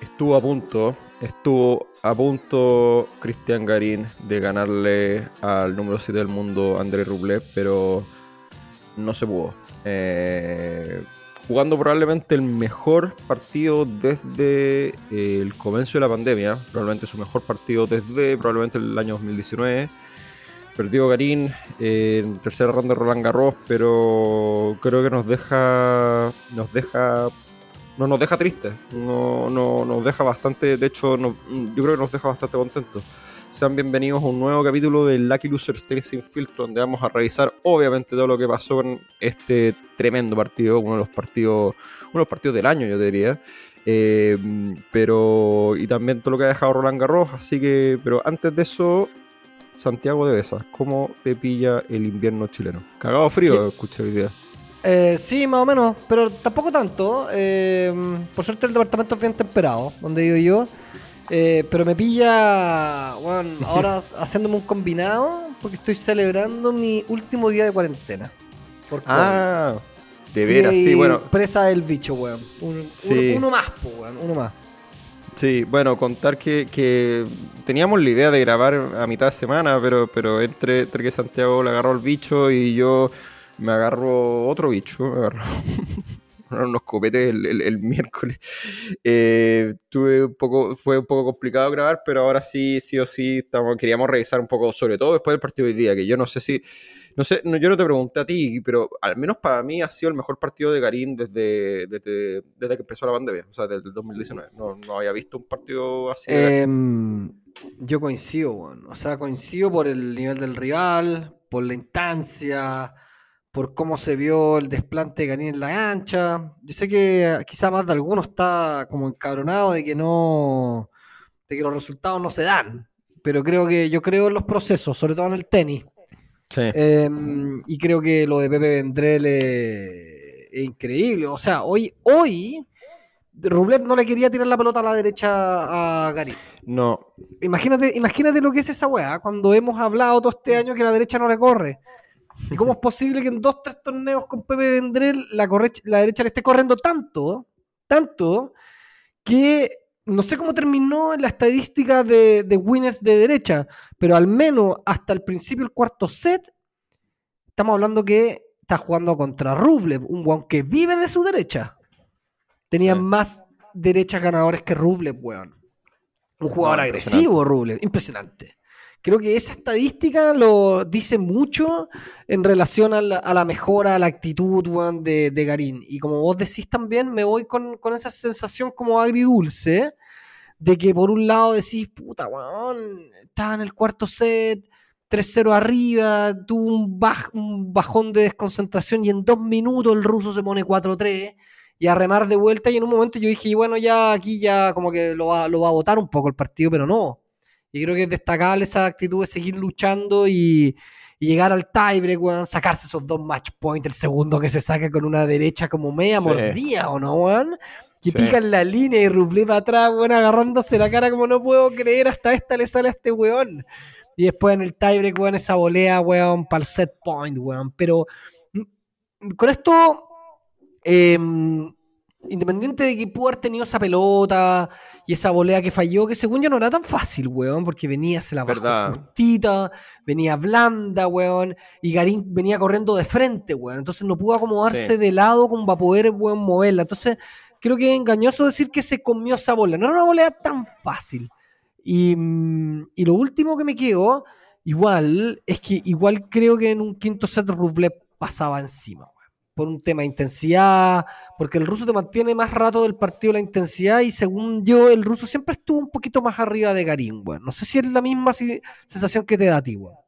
estuvo a punto, estuvo a punto Cristian Garín de ganarle al número 7 del mundo, André Rublev, pero no se pudo. Eh, jugando probablemente el mejor partido desde eh, el comienzo de la pandemia, probablemente su mejor partido desde probablemente el año 2019. Perdió Garín en tercera ronda de Roland Garros, pero creo que nos deja nos deja no nos deja triste, no, no, nos deja bastante, de hecho yo creo que nos deja bastante contentos. Sean bienvenidos a un nuevo capítulo de Lucky Loser Series Sin Filtro, donde vamos a revisar obviamente todo lo que pasó en este tremendo partido, uno de los partidos, uno de los partidos del año, yo diría. Eh, pero y también todo lo que ha dejado Roland Garros, así que, pero antes de eso, Santiago de Besas, ¿cómo te pilla el invierno chileno? Cagado frío, escuché hoy día. Eh, sí, más o menos, pero tampoco tanto. Eh, por suerte el departamento es bien temperado, donde vivo yo. Eh, pero me pilla, bueno, ahora haciéndome un combinado porque estoy celebrando mi último día de cuarentena. ah, de veras, sí, bueno. Presa del bicho, weón. uno, más, weón, uno más. Sí, bueno, contar que, teníamos la idea de grabar a mitad de semana, pero, pero entre, entre que Santiago le agarró el bicho y yo me agarro otro bicho, me agarro unos copetes el, miércoles. Eh, tuve un poco, fue un poco complicado grabar, pero ahora sí, sí o sí, estamos, queríamos revisar un poco, sobre todo después del partido de hoy día, que yo no sé si, no sé, no, yo no te pregunté a ti, pero al menos para mí ha sido el mejor partido de Garín desde, desde, que empezó la pandemia, o sea, desde el 2019. No, no había visto un partido así. Em, yo coincido, bueno. o sea, coincido por el nivel del rival, por la instancia por cómo se vio el desplante de Garín en la ancha. Yo sé que quizá más de alguno está como encabronado de que no, de que los resultados no se dan, pero creo que yo creo en los procesos, sobre todo en el tenis. Sí. Em, y creo que lo de Pepe Vendrell es, increíble. O sea, hoy, hoy Rublev no le quería tirar la pelota a la derecha a Garín. No. Imagínate, imagínate lo que es esa weá, cuando hemos hablado todo este año que la derecha no le corre. ¿Y cómo es posible que en dos, tres torneos con Pepe Vendrell la, la derecha le esté corriendo tanto, tanto, que no sé cómo terminó en la estadística de, winners de derecha, pero al menos hasta el principio del cuarto set, estamos hablando que está jugando contra Rublev, un guan que vive de su derecha. Tenía más derechas ganadores que Rublev, weón. Un jugador agresivo, Rublev, impresionante. Creo que esa estadística lo dice mucho en relación a la, mejora, a la actitud de, Garín. Y como vos decís también, me voy con, esa sensación como agridulce de que por un lado decís, puta, weón, estaba en el cuarto set, 3-0 arriba, tuvo un, un bajón de desconcentración y en dos minutos el ruso se pone 4-3 y a remar de vuelta y en un momento yo dije, bueno, ya aquí ya como que lo va, lo va a votar un poco el partido, pero no. Y creo que es destacable esa actitud de seguir luchando y, llegar al tiebreak, weón, sacarse esos dos match points, el segundo que se saca con una derecha como media mordida, ¿o no, weón? Que pica en la línea y Rublev atrás, weón, agarrándose la cara como no puedo creer, hasta esta le sale a este weón. Y después en el tiebreak, weón, esa volea, weón, para el set point, weón. Pero mm, con esto, eh, independiente de que pudo haber tenido esa pelota y esa volea que falló, que según yo no era tan fácil, weón, porque venía, se la bajó cortita, venía blanda, weón, y Garín venía corriendo de frente, weón, entonces no pudo acomodarse de lado como para poder, weón, moverla. Entonces, creo que es engañoso decir que se comió esa bola, no era una volea tan fácil. Y, mm, y lo último que me quedó, igual, es que igual creo que en un quinto set Rublev pasaba encima por un tema de intensidad, porque el ruso te mantiene más rato del partido la intensidad y según yo el ruso siempre estuvo un poquito más arriba de Garín, bueno. No sé si es la misma sensación que te da a ti, bueno.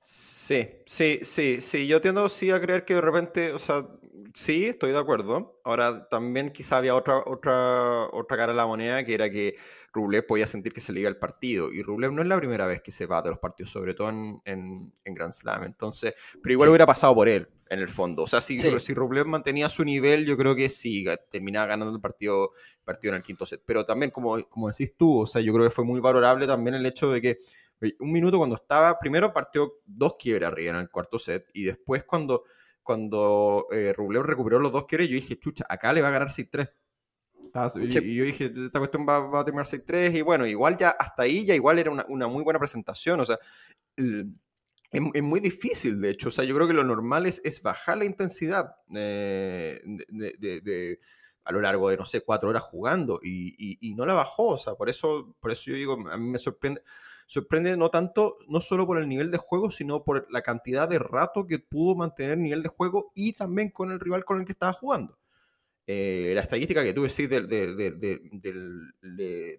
Sí, sí, sí, sí, yo tiendo sí a creer que de repente, o sea, sí, estoy de acuerdo. Ahora también quizá había otra, otra, otra cara de la moneda que era que Rublev podía sentir que se le iba el partido. Y Rublev no es la primera vez que se va de los partidos, sobre todo en, en, Grand Slam. Entonces, pero igual hubiera pasado por él, en el fondo. O sea, si, si Rublev mantenía su nivel, yo creo que sí, terminaba ganando el partido, partido en el quinto set. Pero también, como, como decís tú, o sea, yo creo que fue muy valorable también el hecho de que un minuto cuando estaba, primero partió dos quiebres arriba en el cuarto set, y después cuando, cuando eh, Rublev recuperó los dos quiebres, yo dije, chucha, acá le va a ganar 6-3 Y, yo dije, esta cuestión va, a terminar 6-3 y bueno, igual ya hasta ahí ya igual era una, muy buena presentación, o sea, es, muy difícil de hecho, o sea, yo creo que lo normal es, bajar la intensidad eh, de, a lo largo de, no sé, cuatro horas jugando y, no la bajó, o sea, por eso, por eso yo digo, a mí me sorprende sorprende no tanto, no solo por el nivel de juego, sino por la cantidad de rato que pudo mantener el nivel de juego y también con el rival con el que estaba jugando. Eh, la estadística que tuve sí, de, de,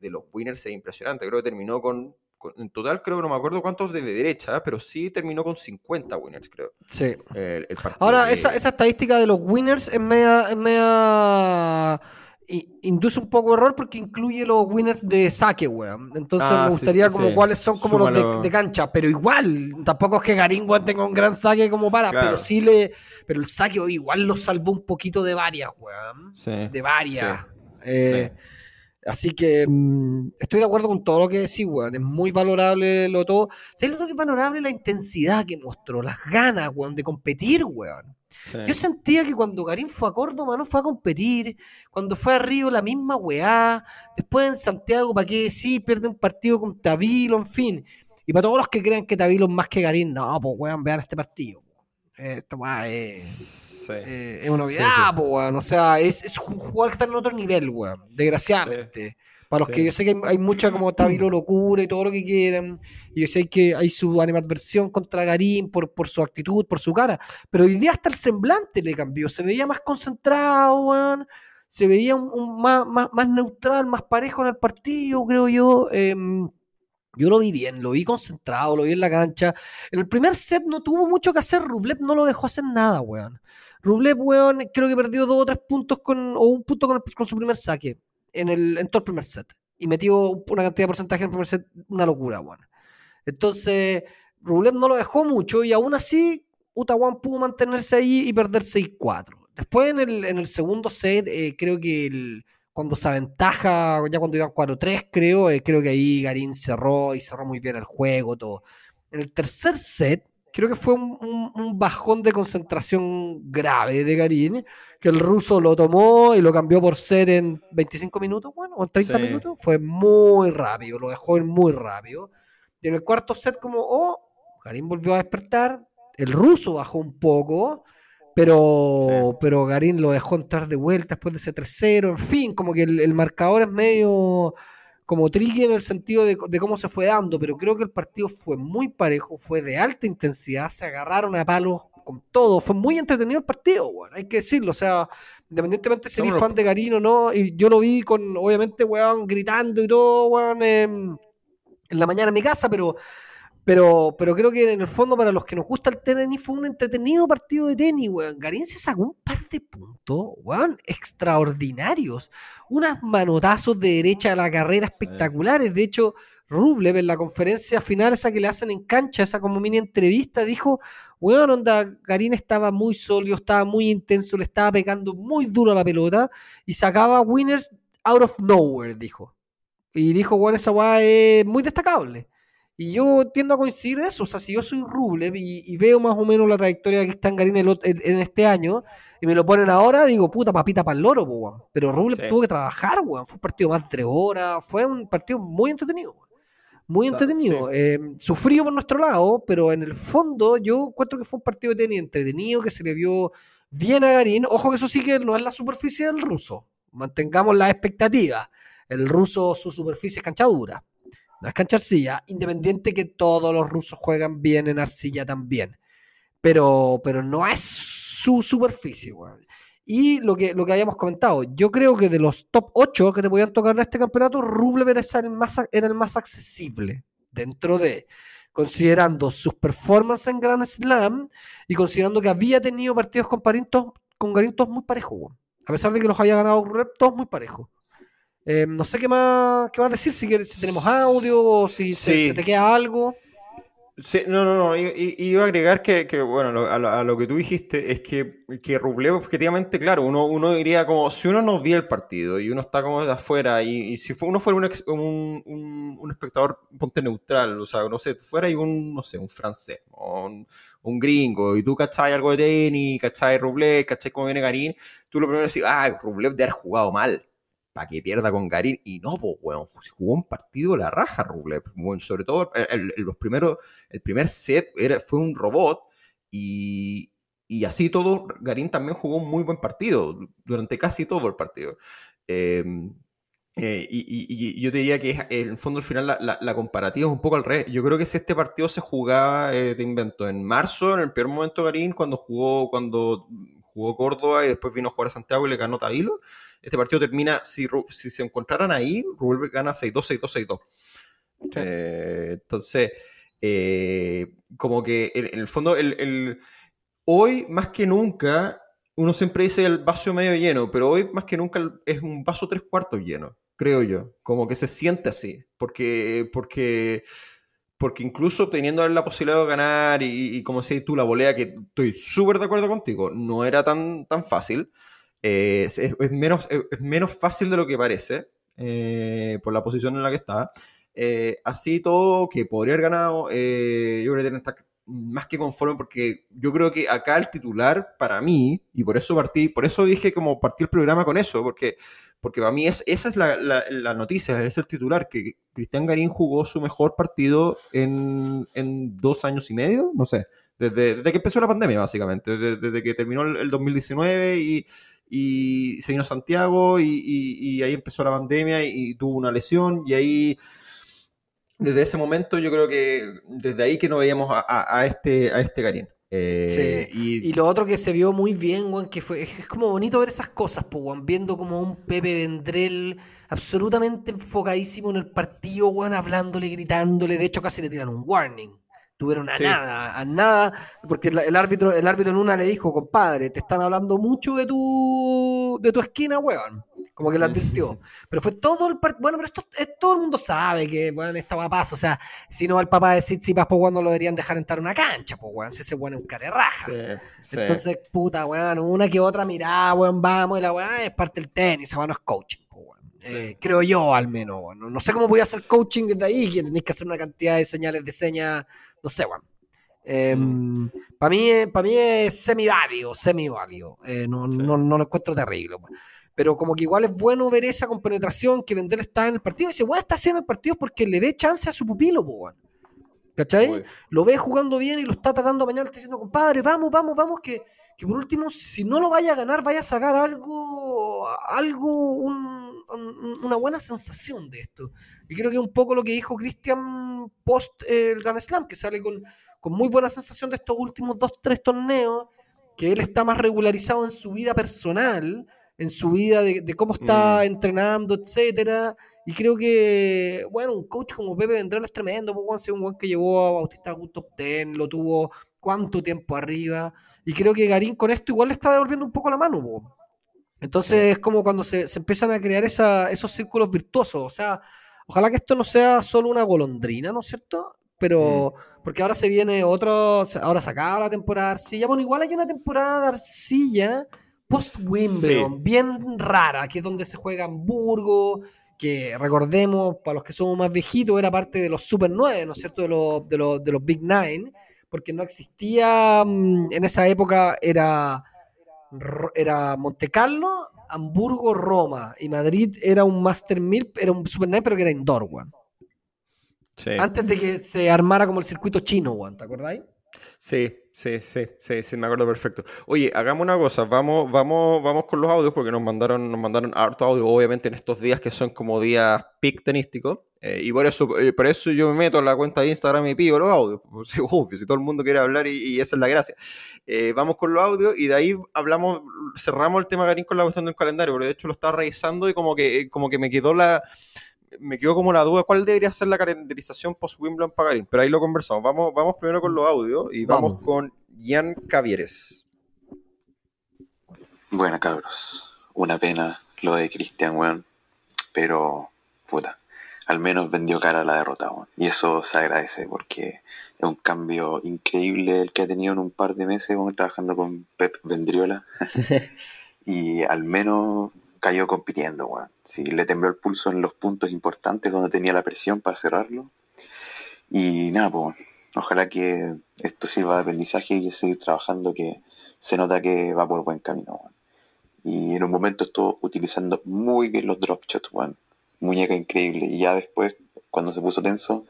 los winners es impresionante. Creo que terminó con, en total, creo que no me acuerdo cuántos de derecha, pero sí terminó con 50 winners, creo. Sí. Ahora, esa, esa, estadística de los winners es media, es media induce un poco de error porque incluye los winners de saque, weón. Entonces ah, me gustaría como cuáles son como los de, cancha, pero igual, tampoco es que Garín tenga un gran saque como para, pero sí le, pero el saque igual lo salvó un poquito de varias, weón. De varias. Eh, así que mm, estoy de acuerdo con todo lo que decís, weón. Es muy valorable lo todo. ¿Sabes lo que es valorable? La intensidad que mostró, las ganas, weón, de competir, weón. Yo sentía que cuando Karim fue a Córdoba no fue a competir, cuando fue a Río la misma weá, después en Santiago, ¿para qué sí? Pierde un partido con Tavilo, en fin. Y para todos los que crean que Tavilo es más que Karim, no, pues weón, vean este partido. Esta weá es, eh, es una novedad, pues weón. O sea, es, es, un jugador que está en otro nivel, weón, desgraciadamente. Para los que yo sé que hay, mucha como Tabilo locura y todo lo que quieran. Y yo sé que hay su animadversión contra Garín por, por su actitud, por su cara. Pero hoy día hasta el semblante le cambió. Se veía más concentrado, weón. Se veía un, más, más, neutral, más parejo en el partido, creo yo. Em, yo lo vi bien, lo vi concentrado, lo vi en la cancha. En el primer set no tuvo mucho que hacer. Rublev no lo dejó hacer nada, weón. Rublev, weón, creo que perdió dos o tres puntos con, o un punto con, su primer saque en, el, en todo el primer set. Y metió una cantidad de porcentaje en el primer set, una locura, bueno. Entonces, Rublev no lo dejó mucho y aún así, Utawan pudo mantenerse ahí y perder 6-4. Después en el, en el segundo set, eh, creo que cuando se aventaja, ya cuando iban 4-3, creo, eh, creo que ahí Garín cerró y cerró muy bien el juego, todo. En el tercer set, creo que fue un, bajón de concentración grave de Garín, que el ruso lo tomó y lo cambió por ser en 25 minutos, bueno, o en 30 minutos. Fue muy rápido, lo dejó en muy rápido. Y en el cuarto set, como, oh, Garín volvió a despertar, el ruso bajó un poco, pero, pero Garín lo dejó entrar de vuelta después de ese 3-0, en fin, como que el marcador es medio como tricky en el sentido de, cómo se fue dando, pero creo que el partido fue muy parejo, fue de alta intensidad, se agarraron a palos con todo, fue muy entretenido el partido, bueno, hay que decirlo, o sea, independientemente de ser fan de Garino no, y yo lo vi con, obviamente, weón, gritando y todo, weón, en la mañana en mi casa, pero pero, pero creo que en el fondo, para los que nos gusta el tenis, fue un entretenido partido de tenis, weón. Garín se sacó un par de puntos, weón, extraordinarios. Unas manotazos de derecha a la carrera espectaculares. De hecho, Rublev en la conferencia final, esa que le hacen en cancha, esa como mini entrevista, dijo, weón, onda, Garín estaba muy sólido, estaba muy intenso, le estaba pegando muy duro a la pelota y sacaba winners out of nowhere, dijo. Y dijo, weón, esa weá es muy destacable. Y yo tiendo a coincidir de eso. O sea, si yo soy Rublev y, veo más o menos la trayectoria que está en Garín en, este año y me lo ponen ahora, digo, puta papita para el loro, weón. Pero Rublev tuvo que trabajar, weón. Fue un partido más de tres horas. Fue un partido muy entretenido, Muy entretenido. Eh, sufrido por nuestro lado, pero en el fondo yo encuentro que fue un partido de tenis entretenido, que se le vio bien a Garín. Ojo que eso sí que no es la superficie del ruso. Mantengamos la expectativa. El ruso, su superficie es canchadura no es cancha arcilla, independiente que todos los rusos juegan bien en arcilla también. Pero, pero no es su superficie, Y lo que, lo que habíamos comentado, yo creo que de los top 8 que te podían tocar en este campeonato, Rublev era el más, era el más accesible dentro de, considerando sus performances en Grand Slam y considerando que había tenido partidos con con muy parejos, a pesar de que los había ganado Rublev, todos muy parejos. Eh, no sé qué más, qué más decir, si, si tenemos audio o si se, te queda algo. Sí, no, no, no. Iba a agregar que, bueno, a lo, que tú dijiste es que, que Rublev, objetivamente, claro, uno, uno diría como, si uno no vio el partido y uno está como de afuera y, si uno fuera un, un, un, espectador, ponte neutral, o sea, no sé, fuera y un, no sé, un francés o un, gringo y tú cachai algo de tenis, cachai Rublev, cachai cómo viene Garín, tú lo primero decís, ah, Rublev de haber jugado mal para que pierda con Garín. Y no, pues, jugó un partido la raja, Rublev. sobre todo el, los primeros, el primer set era, fue un robot y, y así todo, Garín también jugó un muy buen partido durante casi todo el partido. Em, eh, y, yo te diría que en el fondo al final la, comparativa es un poco al revés. Yo creo que si este partido se jugaba, eh, te invento, en marzo, en el peor momento Garín, cuando jugó, cuando jugó Córdoba y después vino a jugar a Santiago y le ganó Tabilo, este partido termina, si, si se encontraran ahí, Rubel gana 6-2, 6-2, 6-2. entonces, eh, como que en, el fondo, el, hoy más que nunca, uno siempre dice el vaso medio lleno, pero hoy más que nunca es un vaso tres cuartos lleno, creo yo. Como que se siente así, porque, porque, porque incluso teniendo la posibilidad de ganar y, como decís tú, la volea, que estoy súper de acuerdo contigo, no era tan, tan fácil. Eh, es, menos, es menos fácil de lo que parece eh, por la posición en la que estaba. Eh, así todo, que podría haber ganado, yo creo que estar más que conforme porque yo creo que acá el titular para mí, y por eso partí, por eso dije como partí el programa con eso, porque, porque para mí es, esa es la, la, noticia, es el titular, que Cristian Garín jugó su mejor partido en, en dos años y medio, no sé, desde, desde que empezó la pandemia básicamente, desde, que terminó el, 2019 y, y, se vino a Santiago y, y, ahí empezó la pandemia y tuvo una lesión y ahí desde ese momento yo creo que desde ahí que no veíamos a, este, a este Garín. Eh, y, lo otro que se vio muy bien, Juan, que fue, es, como bonito ver esas cosas, pues, viendo como un Pepe Vendrell absolutamente enfocadísimo en el partido, Juan, hablándole, gritándole, de hecho casi le tiran un warning. Tuvieron a nada, a nada, porque el, árbitro, el árbitro en una le dijo, compadre, te están hablando mucho de tu, de tu esquina, weón como que lo advirtió. Pero fue todo el partido. Bueno, pero esto todo el mundo sabe que, bueno, esta paso. O sea, si no, el papá de Tsitsipas, pues, cuando lo deberían dejar entrar a una cancha, pues, weón. Si ese weón es un carerraja. Entonces, puta, weón, una que otra mirada, weón, vamos, y la weón es parte del tenis, weón, no es weón. Eh, creo yo, al menos, weón. No, sé cómo voy a hacer coaching desde ahí, que tenéis que hacer una cantidad de señales de señas, no sé, weón. Para em, mm. mí, para mí es semi-válido, semi-válido. Eh, no, no, no, lo encuentro terrible. Pero como que igual es bueno ver esa compenetración que Vendel está en el partido. Y dice, bueno, está haciendo el partido porque le dé chance a su pupilo, pues, ¿Cachai? Lo ve jugando bien y lo está tratando de está diciendo, compadre, vamos, vamos, vamos, que, que, por último, si no lo vaya a ganar, vaya a sacar algo, algo, una buena sensación de esto. Y creo que es un poco lo que dijo Cristian post el Grand Slam, que sale con, con muy buena sensación de estos últimos dos, tres torneos, que él está más regularizado en su vida personal, en su vida, de, cómo está mm. entrenando, etcétera. Y creo que, bueno, un coach como Pepe Vendrell es tremendo, pues, un buen que llevó a Bautista a un top 10, lo tuvo cuánto tiempo arriba. Y creo que Garín con esto igual le está devolviendo un poco la mano. Pues. Entonces es como cuando se, empiezan a crear esos círculos virtuosos. O sea, ojalá que esto no sea solo una golondrina, ¿no es cierto? Pero, porque ahora se viene otro, ahora se acaba la temporada de arcilla. Bueno, igual hay una temporada de arcilla post-Wimbledon, bien rara, que es donde se juega Hamburgo, que recordemos, para los que somos más viejitos, era parte de los Super 9, ¿no es cierto? De los, de los, de los Big Nine, porque no existía, mm, en esa época era, era Monte Carlo, Hamburgo, Roma, y Madrid era un Master 1000, era un Super 9, pero que era indoor, one. Antes de que se armara como el circuito chino, one, ¿te acordáis? Sí, sí, sí, sí, sí, me acuerdo perfecto. Oye, hagamos una cosa, vamos, vamos, vamos con los audios porque nos mandaron, nos mandaron harto audio, obviamente en estos días que son como días pic tenísticos. Eh, y por eso, eh, por eso yo me meto en la cuenta de Instagram y pido los audios. Pues, si todo el mundo quiere hablar y, esa es la gracia. Eh, vamos con los audios y de ahí hablamos, cerramos el tema Garín con la cuestión del calendario, porque de hecho lo estaba revisando y como que, como que me quedó la me quedó como la duda cuál debería ser la calendarización post-Wimbledon Pagarín, pero ahí lo conversamos. Vamos, vamos primero con los audios y vamos, con Jan Cavieres. Bueno, cabros, una pena lo de Cristian, weón, pero puta, al menos vendió cara a la derrota, weón. Y eso se agradece porque es un cambio increíble el que ha tenido en un par de meses, weón, trabajando con Pep Vendriola. y al menos cayó compitiendo, weón. Sí, le tembló el pulso en los puntos importantes donde tenía la presión para cerrarlo. Y nada, ojalá que esto sirva de aprendizaje y seguir trabajando, que se nota que va por buen camino. Y en un momento estuvo utilizando muy bien los drop shots, weón. Muñeca increíble. Y ya después, cuando se puso tenso,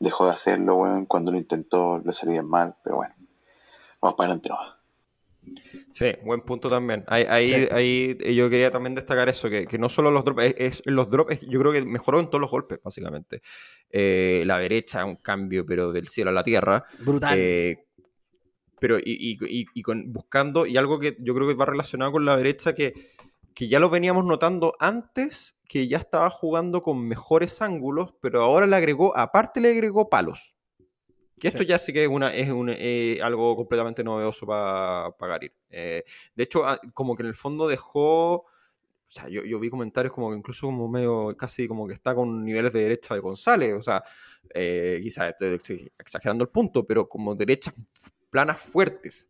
dejó de hacerlo, weón. Cuando lo intentó, le bien mal. Pero bueno, vamos para adelante. Sí, buen punto también. Ahí, ahí, Sí. ahí eh, yo quería también destacar eso, que, que no solo los drops, es, es- los drops, yo creo que mejoró en todos los golpes, básicamente. Eh, la derecha, un cambio, pero del cielo a la tierra. Brutal. Eh, pero y, y- y- y con, buscando, y algo que yo creo que va relacionado con la derecha, que, que ya lo veníamos notando antes, que ya estaba jugando con mejores ángulos, pero ahora le agregó, aparte le agregó palos. Que esto Sí. ya sí que es, una, es un, eh, algo completamente novedoso para Garir. Eh, de hecho, ah, como que en el fondo dejó... O sea, yo, yo vi comentarios como que incluso como medio, casi como que está con niveles de derecha de González. O sea, eh, quizás estoy ex- exagerando el punto, pero como derechas planas fuertes.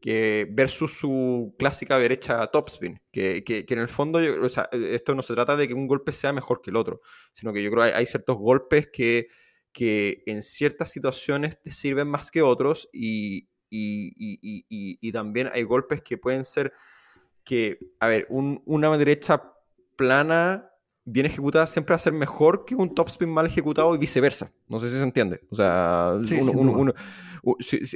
Que versus su clásica derecha topspin. Que, que, que en el fondo, yo- o sea, esto no se trata de que un golpe sea mejor que el otro, sino que yo creo que hay, hay ciertos golpes que, que en ciertas situaciones te sirven más que otros y, y, y- y- también hay golpes que pueden ser que, a ver, un- una derecha plana bien ejecutada siempre va a ser mejor que un topspin mal ejecutado y viceversa. No sé si se entiende. O sea, Sí, uno-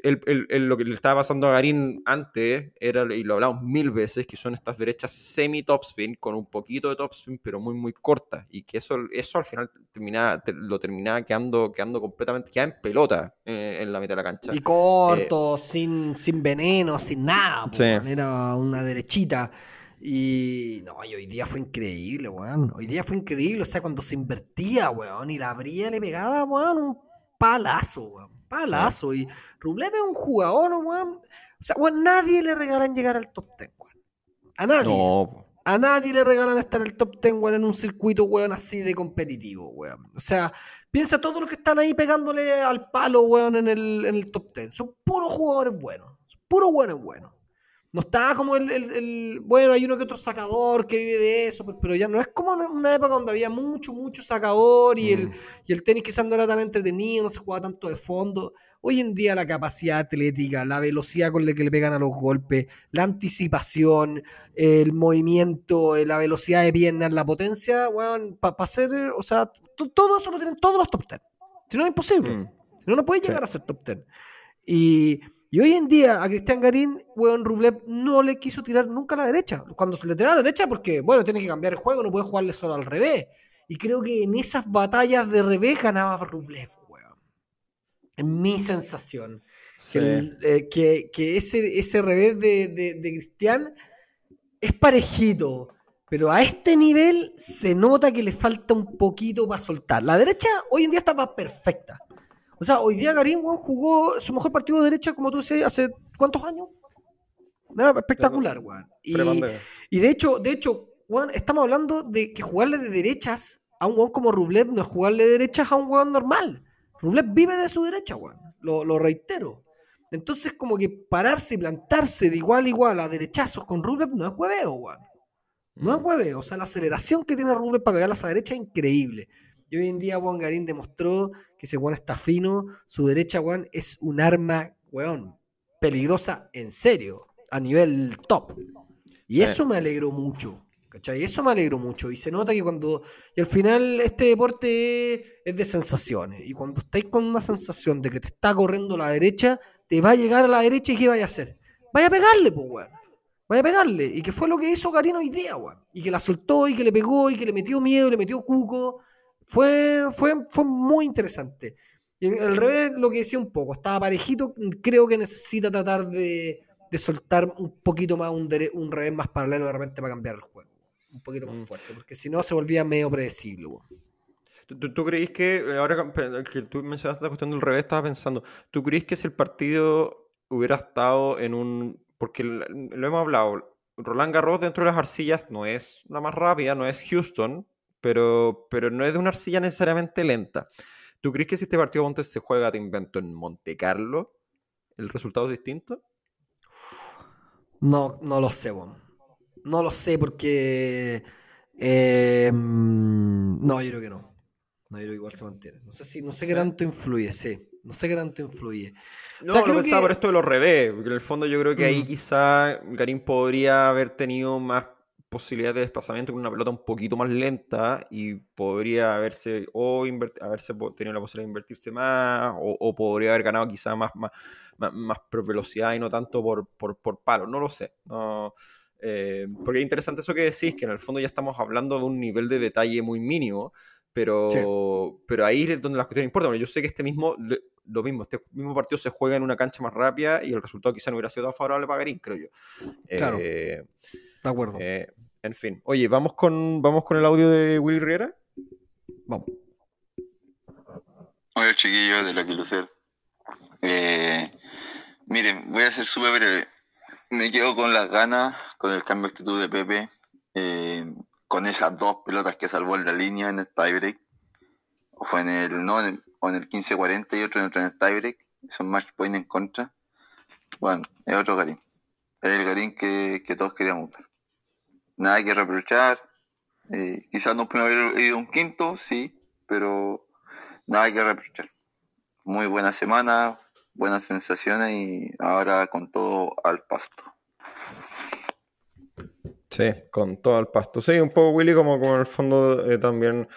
el- el- el- lo que le estaba pasando a Garín antes era, y lo hablamos mil veces, que son estas derechas semi-topspin con un poquito de topspin, pero muy, muy cortas. Y que eso, eso al final termina, te- lo terminaba quedando, quedando completamente, queda en pelota eh, en la mitad de la cancha. Y corto, sin, sin veneno, sin nada. Sí. Era una derechita. Y no, y hoy día fue increíble, weón. Hoy día fue increíble. O sea, cuando se invertía, weón, y la abría, le pegaba, weón, un palazo, weón. Palazo. Y Rublev es un jugador, weón. O sea, weón, nadie le regalan llegar al top 10, weón. A nadie. No. A nadie le regalan estar en el top 10, weón, en un circuito, weón, así de competitivo, weón. O sea, piensa todos los que están ahí pegándole al palo, weón, en el, en el top 10. Son puros jugadores buenos. Son puros buenos buenos. No está como el, el- el- Bueno, hay uno que otro sacador que vive de eso, pero- pero ya no es como en una época donde había mucho, mucho sacador y, el, Mm. y el tenis quizás no era tan entretenido, no se jugaba tanto de fondo. Hoy en día la capacidad atlética, la velocidad con la que le pegan a los golpes, la anticipación, el movimiento, la velocidad de piernas, la potencia, weón, para hacer, eh, o sea, to- todo eso lo tienen todos los top 10. Si no es imposible. Mm. Si no, no puede Sí. llegar a ser top 10. Y, y hoy en día a Cristian Garín, weón, Rublev no le quiso tirar nunca a la derecha. Cuando se le tiraba a la derecha, porque, bueno, tiene que cambiar el juego, no puede jugarle solo al revés. Y creo que en esas batallas de revés ganaba Rublev, weón. En mi sensación. Sí. Que, el- eh, que, que ese, ese revés de, de, de Cristian es parejito. Pero a este nivel se nota que le falta un poquito para soltar. La derecha hoy en día está más perfecta. O sea, hoy día Garín weón, jugó su mejor partido de derecha, como tú decías, hace ¿cuántos años? Era espectacular, weón. Y, y de hecho, de hecho, weón, estamos hablando de que jugarle de derechas a un weón como Rublev no es jugarle de derechas a un weón normal. Rublev vive de su derecha, weón. Lo, lo reitero. Entonces, como que pararse y plantarse de igual a igual a derechazos con Rublev no es hueveo, weón. No es hueveo. O sea, la aceleración que tiene Rublev para pegar a esa derecha es increíble. Y hoy en día, Juan Garín demostró que ese weón está fino. Su derecha, weón, es un arma, weón, peligrosa en serio, a nivel top. Y Sí. eso me alegró mucho. ¿Cachai? Eso me alegró mucho. Y se nota que cuando. Y al final, este deporte es de sensaciones. Y cuando estáis con una sensación de que te está corriendo la derecha, te va a llegar a la derecha y ¿qué vaya a hacer? Vaya a pegarle, pues, weón. Vaya a pegarle. Y que fue lo que hizo Garín hoy día, weón. Y que la soltó y que le pegó y que le metió miedo, le metió cuco. Fue, fue, fue muy interesante. Y al revés, lo que decía un poco, estaba parejito, creo que necesita tratar de, de soltar un poquito más un, dere- un revés más paralelo de repente para cambiar el juego. Un poquito más Mm. fuerte, porque si no se volvía medio predecible. ¿Tú, tú, tú creís que, eh, ahora que tú mencionaste la cuestión del revés, estaba pensando, ¿tú creís que si el partido hubiera estado en un... Porque lo hemos hablado, Roland Garros dentro de las arcillas no es la más rápida, no es Houston, pero, pero no es de una arcilla necesariamente lenta. ¿Tú crees que si este partido ponte se juega, te invento, en Monte Carlo, el resultado es distinto? No, no lo sé, weón. No lo sé porque. eh, mm, no, yo creo que no. No, yo creo que igual se mantiene. No sé si, no sé qué tanto influye, sí. No sé qué tanto influye. No, O sea, lo pensaba que- por esto de los revés. Porque en el fondo yo creo que ahí Mm. quizá Garín podría haber tenido más posibilidades de desplazamiento con una pelota un poquito más lenta y podría haberse o haberse tenido la posibilidad de invertirse más o, o podría haber ganado quizá más, más, más, más por velocidad y no tanto por, por, por palo. No lo sé. No, eh, porque es interesante eso que decís, que en el fondo ya estamos hablando de un nivel de detalle muy mínimo, pero, Sí. pero ahí es donde las cuestiones importan. porque Yo sé que este mismo, lo mismo, este mismo partido se juega en una cancha más rápida y el resultado quizá no hubiera sido tan favorable para Garín, creo yo. Claro. Eh, De acuerdo. eh, en fin. Oye, ¿vamos con, ¿vamos con el audio de Willy Riera? Vamos. Hola chiquillos de la que lucer. Eh, miren, voy a ser súper breve. Me quedo con las ganas, con el cambio de actitud de Pepe, eh, con esas dos pelotas que salvó en la línea en el tiebreak. O fue en el, no, en el, o en el 15-40 y otro en otro en el tiebreak. Son match point en contra. Bueno, es otro Garín. Es el Garín que, que todos queríamos ver. Nada que reprochar. Eh, quizás no pudo haber ido un quinto, sí, pero nada que reprochar. Muy buena semana, buenas sensaciones y ahora con todo al pasto. Sí, con todo el pasto. Sí, un poco Willy como, como el fondo eh, también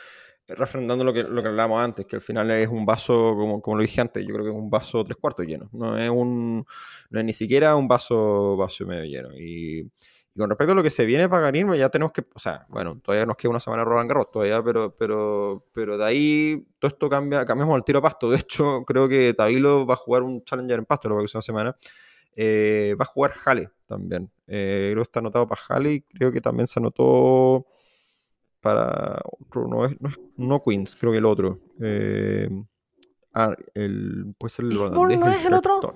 refrendando lo que, lo que hablábamos antes, que al final es un vaso, como, como lo dije antes, yo creo que es un vaso tres cuartos lleno. No es un no es ni siquiera un vaso, vaso medio lleno. Y, y con respecto a lo que se viene para Garín, ya tenemos que, o sea, bueno, todavía nos queda una semana Roland Garros todavía, pero, pero, pero de ahí todo esto cambia, cambiamos el tiro a pasto. De hecho, creo que Tabilo va a jugar un Challenger en pasto la próxima semana. Eh, va a jugar Jale también. Eh, creo que está anotado para Jale y creo que también se anotó para otro, no es, no, es- no Queens, creo que el otro. Eh, ah, el, puede ser el ¿Eastbourne holandés, no es el otro?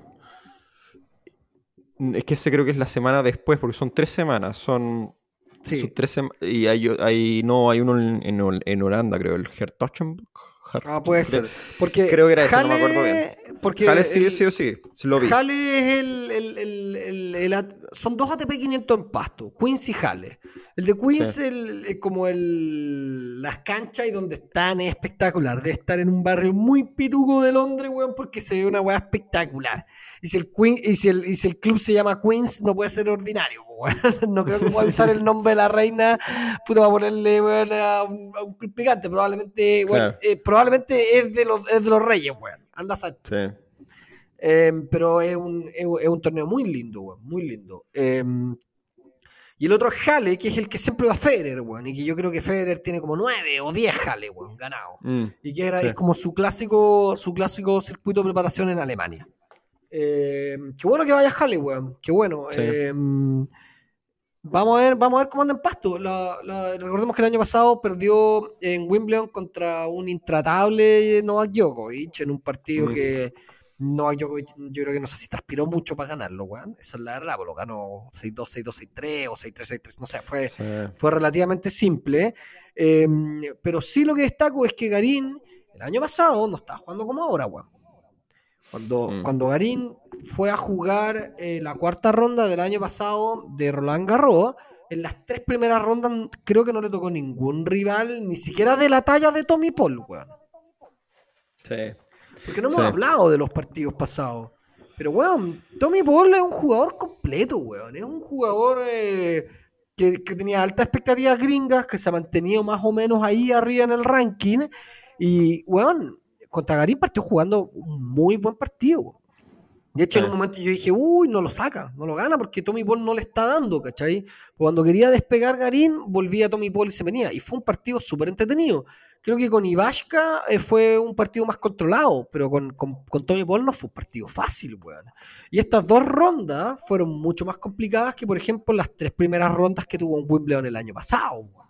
Es que ese creo que es la semana después, porque son tres semanas. Son, Sí. son tres sema- y hay, hay- no hay uno en, en Hol- en Holanda, creo, el Hertogenbosch. Ah, puede ser. Porque Creo que era ese, no me Halle- acuerdo bien. Porque Jale sí, el- sí o sí, sí lo vi. Halle es el, el- el- son dos ATP 500 en pasto, Queens y Halle. El de Queens Sí. el, el- como el las canchas y donde están es espectacular. De estar en un barrio muy pituco de Londres, weón, porque se ve una weá espectacular. Y si el Queen, y si el, y si el club se llama Queens, no puede ser ordinario, weón. No creo que pueda usar el nombre de la reina, puta, para ponerle weón, a, un, a un club picante. Probablemente, weón, Claro. eh, probablemente es de los, es de los reyes, weón. Anda a. Sí. Eh, pero es un, es, es un torneo muy lindo, weón, muy lindo. Eh, y el otro es Halle, que es el que siempre va a Federer, weón, y que yo creo que Federer tiene como 9 o 10 Halle, weón, ganado. Mm. Y que era, Sí. es como su clásico, su clásico circuito de preparación en Alemania. Eh, qué bueno que vaya Halle, weón. Qué bueno. Sí. Eh, vamos a ver, vamos a ver cómo anda en pasto. La- la- recordemos que el año pasado perdió en Wimbledon contra un intratable Novak Djokovic en un partido Mm. que Novak Djokovic yo creo que no sé si transpiró mucho para ganarlo, weón. Esa es la verdad, pues lo ganó 6-2, 6-2, 6-3 o 6-3, 6-3, no sé, fue, Sí. fue relativamente simple. eh, pero sí lo que destaco es que Garín el año pasado no estaba jugando como ahora, weón. Cuando, Mm. cuando Garín fue a jugar eh, la cuarta ronda del año pasado de Roland Garros, en las tres primeras rondas creo que no le tocó ningún rival, ni siquiera de la talla de Tommy Paul, weón. Sí. Porque no hemos Sí. hablado de los partidos pasados. Pero, weón, Tommy Paul es un jugador completo, weón. Es un jugador eh, que, que tenía altas expectativas gringas, que se ha mantenido más o menos ahí arriba en el ranking. Y, weón, contra Garín partió jugando un muy buen partido, weón. De hecho, en un momento yo dije, uy, no lo saca, no lo gana porque Tommy Paul no le está dando, ¿cachai? Cuando quería despegar Garín, volvía Tommy Paul y se venía. Y fue un partido súper entretenido. Creo que con Ivashka eh, fue un partido más controlado, pero con, con, con Tommy Paul no fue un partido fácil, weón. Y estas dos rondas fueron mucho más complicadas que, por ejemplo, las tres primeras rondas que tuvo en Wimbledon el año pasado, weón.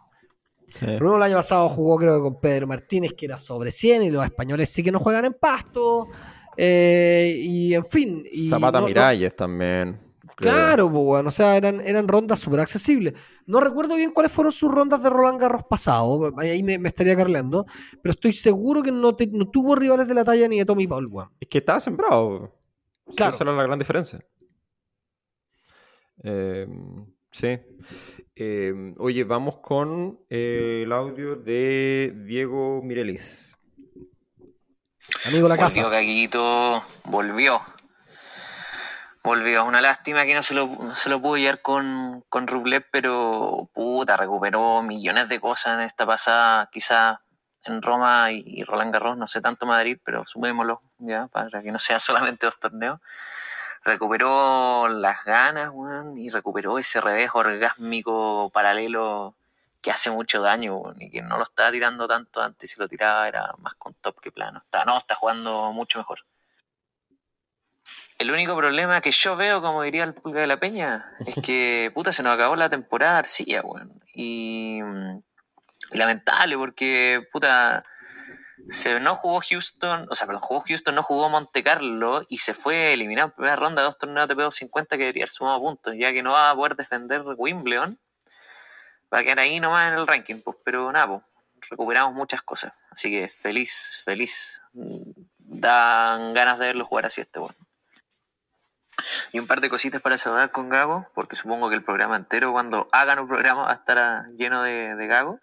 Sí. Bruno el año pasado jugó creo que con Pedro Martínez, que era sobre 100, y los españoles sí que no juegan en pasto. eh, y en fin. Y Zapata no- no- Miralles también. Claro, pues, bueno, o sea, eran, eran rondas súper accesibles. No recuerdo bien cuáles fueron sus rondas de Roland Garros pasado, ahí me, me estaría carleando, pero estoy seguro que no, te- no tuvo rivales de la talla ni de Tommy Paul, weón. Es que estaba sembrado. Claro. Esa era la gran diferencia. Eh, sí. Eh, oye, vamos con eh, el audio de Diego Mirelis. Amigo la Volvió casa. Caguito, volvió. Volvió. Una lástima que no se lo, no se lo pudo llevar con, con pero puta, recuperó millones de cosas en esta pasada, quizás en Roma y, y Roland Garros, no sé tanto Madrid, pero sumémoslo ya, para que no sea solamente dos torneos. Recuperó las ganas, weón, y recuperó ese revés orgásmico paralelo que hace mucho daño, weón, y que no lo estaba tirando tanto antes, si lo tiraba era más con top que plano. Está, no, está jugando mucho mejor. El único problema que yo veo, como diría el Pulga de la Peña, es que puta se nos acabó la temporada arcilla, weón. Y, y lamentable porque puta se no jugó Houston, o sea, perdón, jugó Houston, no jugó Monte Carlo y se fue eliminado en primera ronda de dos torneos de P250 que debería haber sumado puntos, ya que no va a poder defender Wimbledon. Va a quedar ahí nomás en el ranking, pues, pero nada, pues, recuperamos muchas cosas. Así que feliz, feliz. Dan ganas de verlo jugar así este bueno. Y un par de cositas para saludar con Gago, porque supongo que el programa entero, cuando hagan un programa, va a estar ah, lleno de, Gago.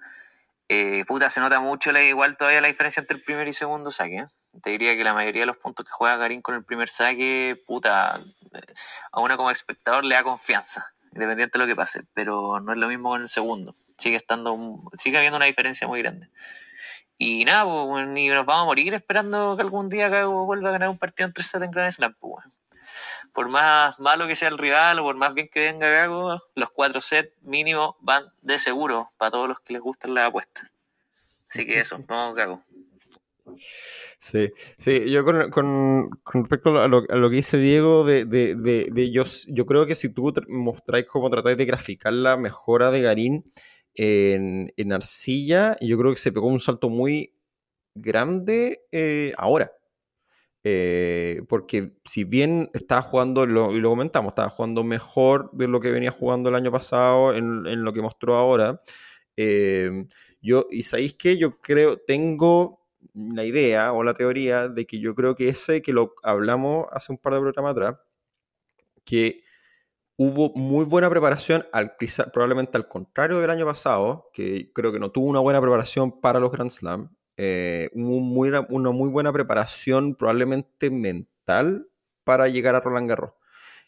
Eh, puta, se nota mucho la, igual todavía la diferencia entre el primer y segundo saque. ¿eh? Te diría que la mayoría de los puntos que juega Garín con el primer saque, puta, eh, a uno como espectador le da confianza, independiente de lo que pase, pero no es lo mismo con el segundo. Sigue estando, sigue habiendo una diferencia muy grande. Y nada, pues, y nos vamos a morir esperando que algún día Gago vuelva a ganar un partido en 3 sets en Grand Slam, pues. Por más malo que sea el rival o por más bien que venga Gago, los cuatro sets mínimo van de seguro para todos los que les gustan las apuestas. Así que eso, no Gago. Sí, sí, yo con, con- con respecto a lo, a lo que dice Diego, de, de, de, de yo, yo creo que si tú mostráis cómo tratáis de graficar la mejora de Garín en, en arcilla, yo creo que se pegó un salto muy grande eh, ahora. Eh, porque si bien estaba jugando, lo, y lo comentamos, estaba jugando mejor de lo que venía jugando el año pasado en, en lo que mostró ahora, eh, yo, y sabéis que yo creo, tengo la idea o la teoría de que yo creo que ese que lo hablamos hace un par de programas atrás, que hubo muy buena preparación, al, probablemente al contrario del año pasado, que creo que no tuvo una buena preparación para los Grand Slam, eh, una muy buena preparación probablemente mental para llegar a Roland Garros.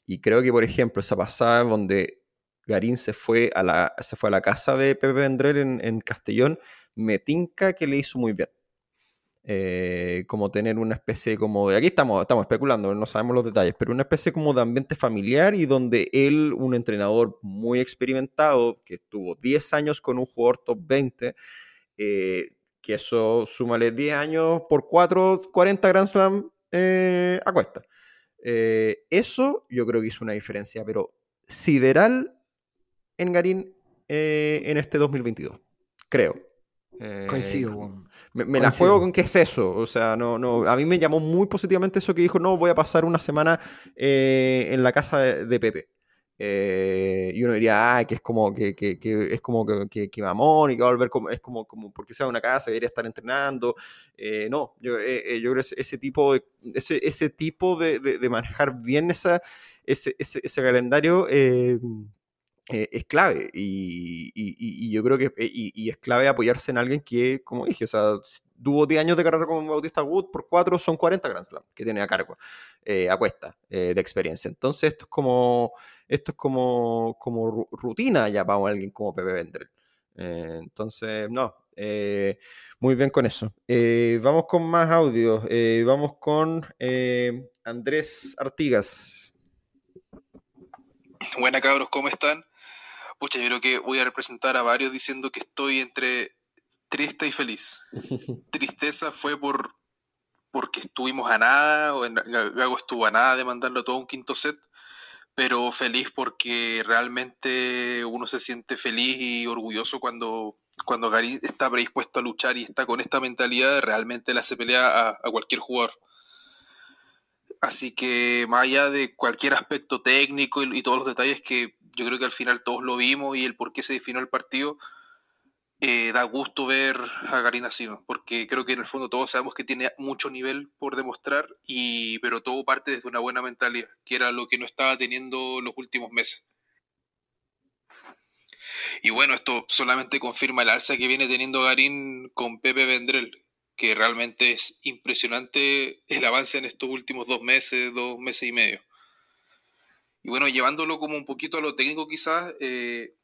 Y creo que, por ejemplo, esa pasada donde Garín se fue a la, se fue a la casa de Pepe Vendrell en, en Castellón, me tinca que le hizo muy bien. Eh, como tener una especie como de, aquí estamos, estamos especulando, no sabemos los detalles, pero una especie como de ambiente familiar y donde él, un entrenador muy experimentado, que estuvo 10 años con un jugador top 20, eh, que eso súmale 10 años por 4, 40 Grand Slam eh, a cuesta. Eh, eso yo creo que hizo una diferencia, pero sideral en Garín eh, en este 2022. Creo. Eh, Coincido, me, me la juego con que es eso. O sea, no, no, a mí me llamó muy positivamente eso que dijo, no, voy a pasar una semana en la casa de, de Pepe. Eh, y uno diría, ah, que es como que, que, que es como que, que, mamón y que va a volver como, es como, como porque sea una casa, debería estar entrenando. Eh, no, yo, eh, eh, yo creo que ese, tipo de, ese, ese tipo de, de, de manejar bien esa, ese, ese, ese calendario eh, es clave y, y- yo creo que eh, y, es clave apoyarse en alguien que, como dije, o sea, tuvo 10 años de carrera como Bautista Wood, por 4 son 40 Grand Slam que tiene a cargo, eh, a eh, de experiencia. Entonces esto es como esto es como, como ru- rutina ya para alguien como Pepe Vendrell. Entonces, no, muy bien con eso. Vamos con más audios. Vamos con Andrés Artigas. Buena cabros, ¿cómo están? Pucha, yo creo que voy a representar a varios diciendo que estoy entre triste y feliz. Tristeza fue por porque estuvimos a nada, o en- Gago estuvo a nada de mandarlo todo a un quinto set, pero feliz porque realmente uno se siente feliz y orgulloso cuando, cuando Garín está predispuesto a luchar y está con esta mentalidad, realmente le hace pelea a, a cualquier jugador. Así que más allá de cualquier aspecto técnico y, y todos los detalles que yo creo que al final todos lo vimos y el por qué se definió el partido, eh, da gusto ver a Garín así, ¿no? porque creo que en el fondo todos sabemos que tiene mucho nivel por demostrar, y, pero todo parte desde una buena mentalidad, que era lo que no estaba teniendo los últimos meses. Y bueno, esto solamente confirma el alza que viene teniendo Garín con Pepe Vendrell, que realmente es impresionante el avance en estos últimos dos meses, dos meses y medio. Y bueno, llevándolo como un poquito a lo técnico quizás, eh,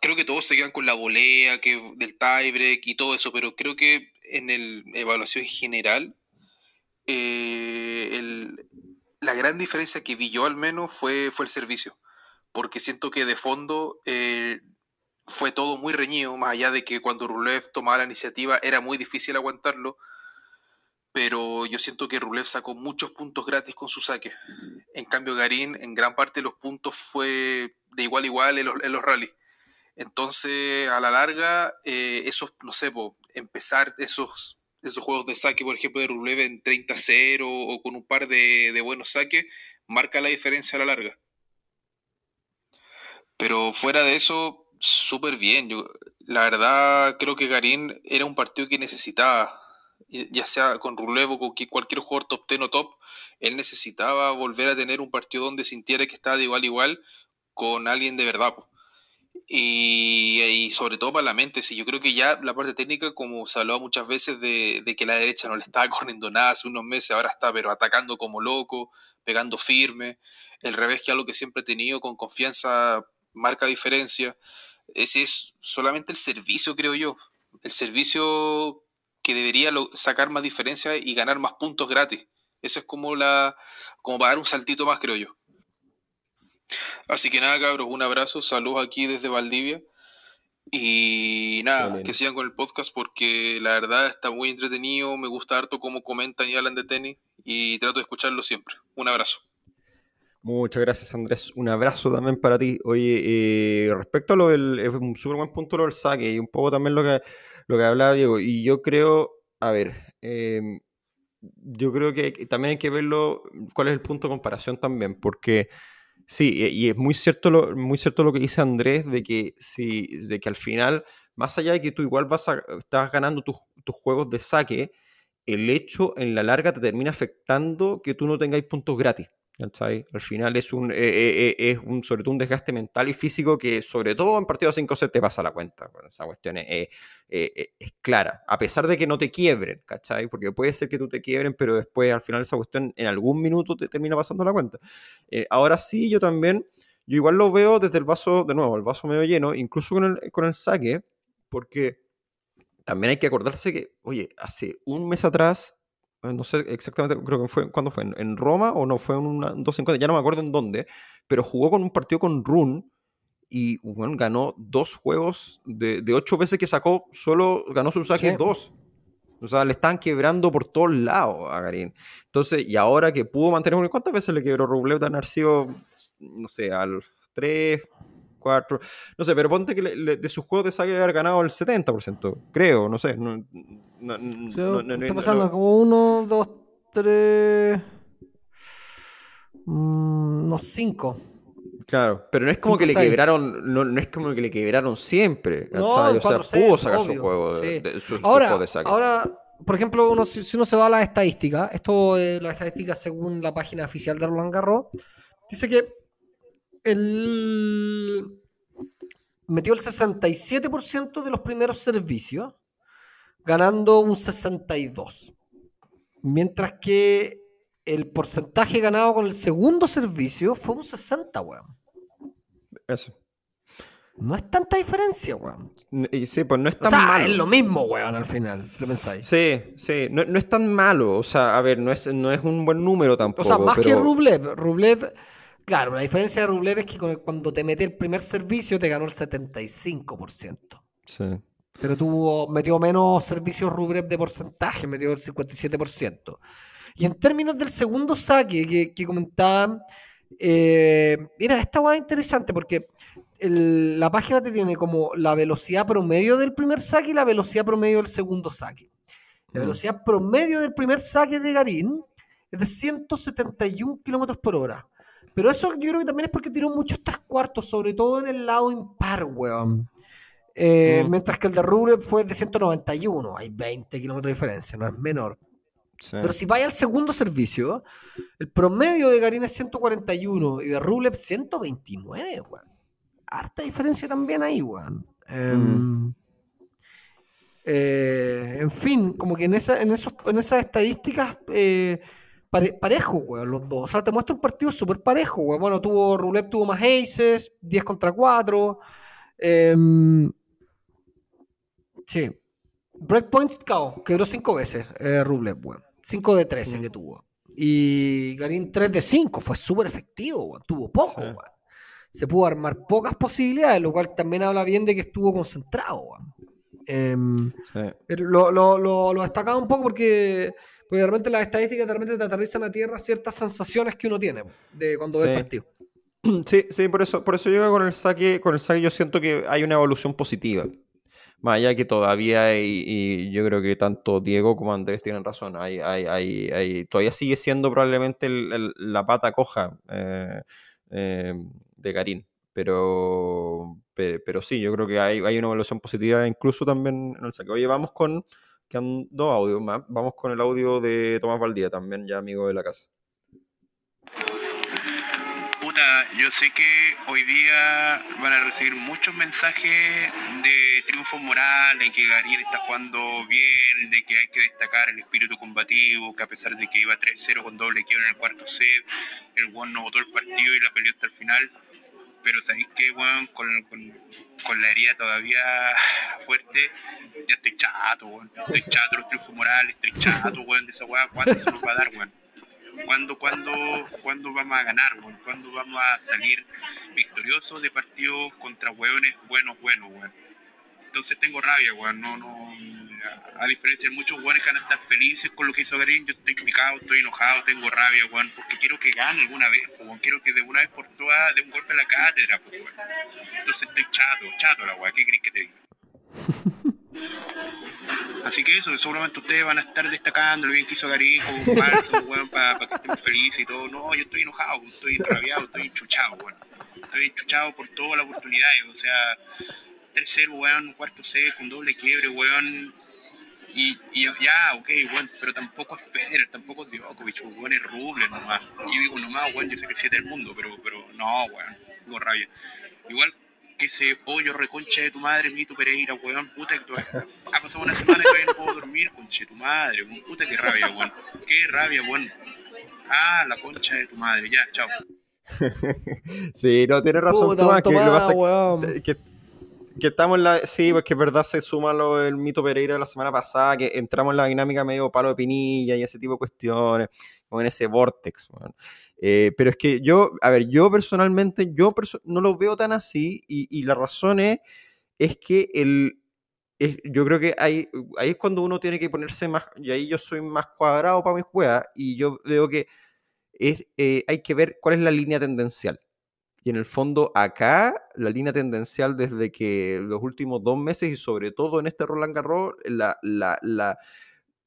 creo que todos se quedan con la volea, que del tiebreak y todo eso, pero creo que en el evaluación general, eh, la gran diferencia que vi yo al menos fue, fue el servicio, porque siento que de fondo eh, fue todo muy reñido, más allá de que cuando Rublev tomaba la iniciativa era muy difícil aguantarlo, pero yo siento que Rublev sacó muchos puntos gratis con su saque. En cambio, Garín en gran parte de los puntos fue de igual a igual en los, en rallies. Entonces, a la larga, eh, esos, no sé, empezar esos, esos juegos de saque, por ejemplo, de Rublev en 30-0 o con un par de, de buenos saques, marca la diferencia a la larga. Pero fuera de eso, súper bien. Yo, la verdad, creo que Garín era un partido que necesitaba, ya sea con Rublev o con cualquier jugador top 10 o top, él necesitaba volver a tener un partido donde sintiera que estaba de igual a igual con alguien de verdad. y sobre todo para la mente, sí, yo creo que ya la parte técnica, como se hablaba muchas veces de, de que la derecha no le estaba corriendo nada hace unos meses, ahora está pero atacando como loco, pegando firme, el revés que algo que siempre he tenido con confianza marca diferencia. Ese es solamente el servicio, creo yo. El servicio que debería sacar más diferencia y ganar más puntos gratis. Eso es como la como para dar un saltito más, creo yo. Así que nada, cabros, un abrazo, saludos aquí desde Valdivia. Y nada, Bien. que sigan con el podcast porque la verdad está muy entretenido, me gusta harto cómo comentan y hablan de tenis y trato de escucharlo siempre. Un abrazo. Muchas gracias, Andrés. Un abrazo también para ti. Oye, eh, respecto a lo del. Es un súper buen punto lo del saque y un poco también lo que, lo que hablaba Diego. Y yo creo. A ver. eh, yo creo que también hay que verlo. ¿Cuál es el punto de comparación también? Porque. Sí, y es muy cierto lo, muy cierto lo que dice Andrés de que, si, de que al final, más allá de que tú igual vas a, estás ganando tus, tus juegos de saque, el hecho en la larga te termina afectando que tú no tengáis puntos gratis. ¿Cachai? Al final es un, eh, eh, eh, es un, sobre todo un desgaste mental y físico que sobre todo en partidos 5 se te pasa la cuenta. Esa cuestión es, es clara, a pesar de que no te quiebren, ¿cachai? Porque puede ser que tú te quiebren, pero después al final esa cuestión en algún minuto te termina pasando la cuenta. Ahora sí, yo también, yo igual lo veo desde el vaso, de nuevo, el vaso medio lleno, incluso con el, con el saque, porque también hay que acordarse que, oye, hace un mes atrás, no sé exactamente, creo que fue, ¿cuándo fue? ¿En, en Roma o no? Fue en una 250, ya no me acuerdo en dónde, pero jugó con un partido con Run y bueno, ganó dos juegos de, de ocho veces que sacó, solo ganó su saque Sí. dos. O sea, le están quebrando por todos lados a Garín. Entonces, y ahora que pudo mantener, ¿cuántas veces le quebró Rublev? Dan sido, no sé, al 3, 4, no sé, pero ponte que le- le- de sus juegos de saque haber ganado el 70%, creo, no sé. No, no, no- no- no- está no- pasando no- como uno, dos, tres. mm, unos cinco. Claro, pero no es como Cinco, que le seis. quebraron, no, no es como que le quebraron siempre, No, o sea, sets, pudo sacar su obvio, juego de, sí. de- su, su Ahora, juego de saque. ahora, por ejemplo, uno, si, si uno se va a las estadísticas, esto es las estadísticas según la página oficial de Roland Garros, dice que el metió el 67% de los primeros servicios, ganando un 62%. Mientras que el porcentaje ganado con el segundo servicio fue un 60, weón. Eso. No es tanta diferencia, weón. Y sí, pues no es O tan sea, malo. es lo mismo, weón, al final, si lo pensáis. Sí, sí, no, no es tan malo. O sea, a ver, no es, no es un buen número tampoco. O sea, más que Rublev. Rublev, claro, la diferencia de Rublev es que cuando te mete el primer servicio te ganó el 75%. Sí. Pero tuvo, metió menos servicios Rublev de porcentaje, metió el 57%. Y en términos del segundo saque que, que comentaban, eh, mira, esta va interesante porque el- la página te tiene como la velocidad promedio del primer saque y la velocidad promedio del segundo saque. La Mm. velocidad promedio del primer saque de Garín es de 171 kilómetros por hora. Pero eso yo creo que también es porque tiró muchos tres cuartos, sobre todo en el lado impar, weón. Eh, Mm. Mientras que el de Rublev fue de 191. Hay 20 kilómetros de diferencia, no es menor. sí. Pero si vaya al segundo servicio, el promedio de Garín es 141 y de Rublev 129, weón. Harta diferencia también ahí, weón. Em, Mm. Eh, en fin, como que en, esa, en, esos, en esas estadísticas eh, pare- parejo, weón, los dos. O sea, te muestra un partido súper parejo, weón. Bueno, tuvo, Rublev tuvo más aces, 10 contra 4. em, sí. Breakpoints, cao, quebró 5 veces eh, Rublev, weón. 5 de 13 que tuvo. Y Garín 3 de 5, fue súper efectivo, weón. Tuvo poco, Sí. weón. Se pudo armar pocas posibilidades, lo cual también habla bien de que estuvo concentrado, weón. Em, Sí. Lo, lo, lo, lo destacaba un poco porque, porque de repente las estadísticas de repente te aterrizan a tierra ciertas sensaciones que uno tiene de cuando ve Sí. el partido. Sí, sí, por eso, por eso yo con el saque, con el saque yo siento que hay una evolución positiva. Más allá que todavía hay, y yo creo que tanto Diego como Andrés tienen razón, hay, hay, hay, hay- todavía sigue siendo probablemente el- el- la pata coja eh, eh, de Karim. Pero, pe- pero, sí, yo creo que hay, hay una evolución positiva incluso también en el saque. Oye, vamos con, quedan dos audios más, vamos con el audio de Tomás Valdía, también ya amigo de la casa. Puta, yo sé que hoy día van a recibir muchos mensajes de triunfo moral, de que Gabriel está jugando bien, de que hay que destacar el espíritu combativo, que a pesar de que iba 3-0 con doble quiebra en el cuarto set, el Juan no votó el partido y la peleó hasta el final. Pero sabéis que, weón, con, con, con la herida todavía fuerte, ya estoy chato, weón. Estoy chato de los triunfos morales, estoy chato, weón, de esa weá. ¿Cuándo se nos va a dar, weón? ¿Cuándo, cuándo, ¿Cuándo vamos a ganar, weón? ¿Cuándo vamos a salir victoriosos de partidos contra hueones buenos, buenos, weón? Entonces tengo rabia, weón. No, no, a, diferencia de muchos weones que van a estar felices con lo que hizo Garín, yo estoy picado, estoy enojado, tengo rabia, weón, porque quiero que gane alguna vez, weón. Quiero que de una vez por todas dé un golpe a la cátedra, weón. Entonces estoy chato, chato la weá, ¿qué querés que te diga? Así que eso, seguramente ustedes van a estar destacando lo bien que hizo Garín como falso, weón, para que estemos felices y todo. No, yo estoy enojado, estoy enrabiado, estoy enchuchado, weón. Estoy enchuchado por todas las oportunidades, o sea, tercero, weón, cuarto set, con doble quiebre, weón. Y, y ya, ok, weón, pero tampoco es Federer, tampoco es Djokovic, weón, es Ruble nomás. Y yo digo nomás, weón, yo sé que es siete del mundo, pero, pero no, weón, tengo rabia. Igual que ese hoyo reconcha de tu madre, Mito Pereira, weón, puta, que ha pasado una semana y todavía no puedo dormir, conche de tu madre, weón, puta, qué rabia, weón, qué rabia, weón. Ah, la concha de tu madre, ya, chao. Sí, no, tiene razón Puta, Tomás, que lo que que- estamos la. Sí, porque es verdad, se suma lo del mito Pereira de la semana pasada, que entramos en la dinámica medio palo de pinilla y ese tipo de cuestiones, como en ese vortex. Eh, pero es que yo, a ver, yo personalmente, yo perso- no lo veo tan así, y, y la razón es, es que el. yo creo que ahí, ahí es cuando uno tiene que ponerse más. Y ahí yo soy más cuadrado para mis juegas, y yo veo que es, eh, hay que ver cuál es la línea tendencial. Y en el fondo, acá, la línea tendencial desde que los últimos dos meses y sobre todo en este Roland Garros, la, la, la-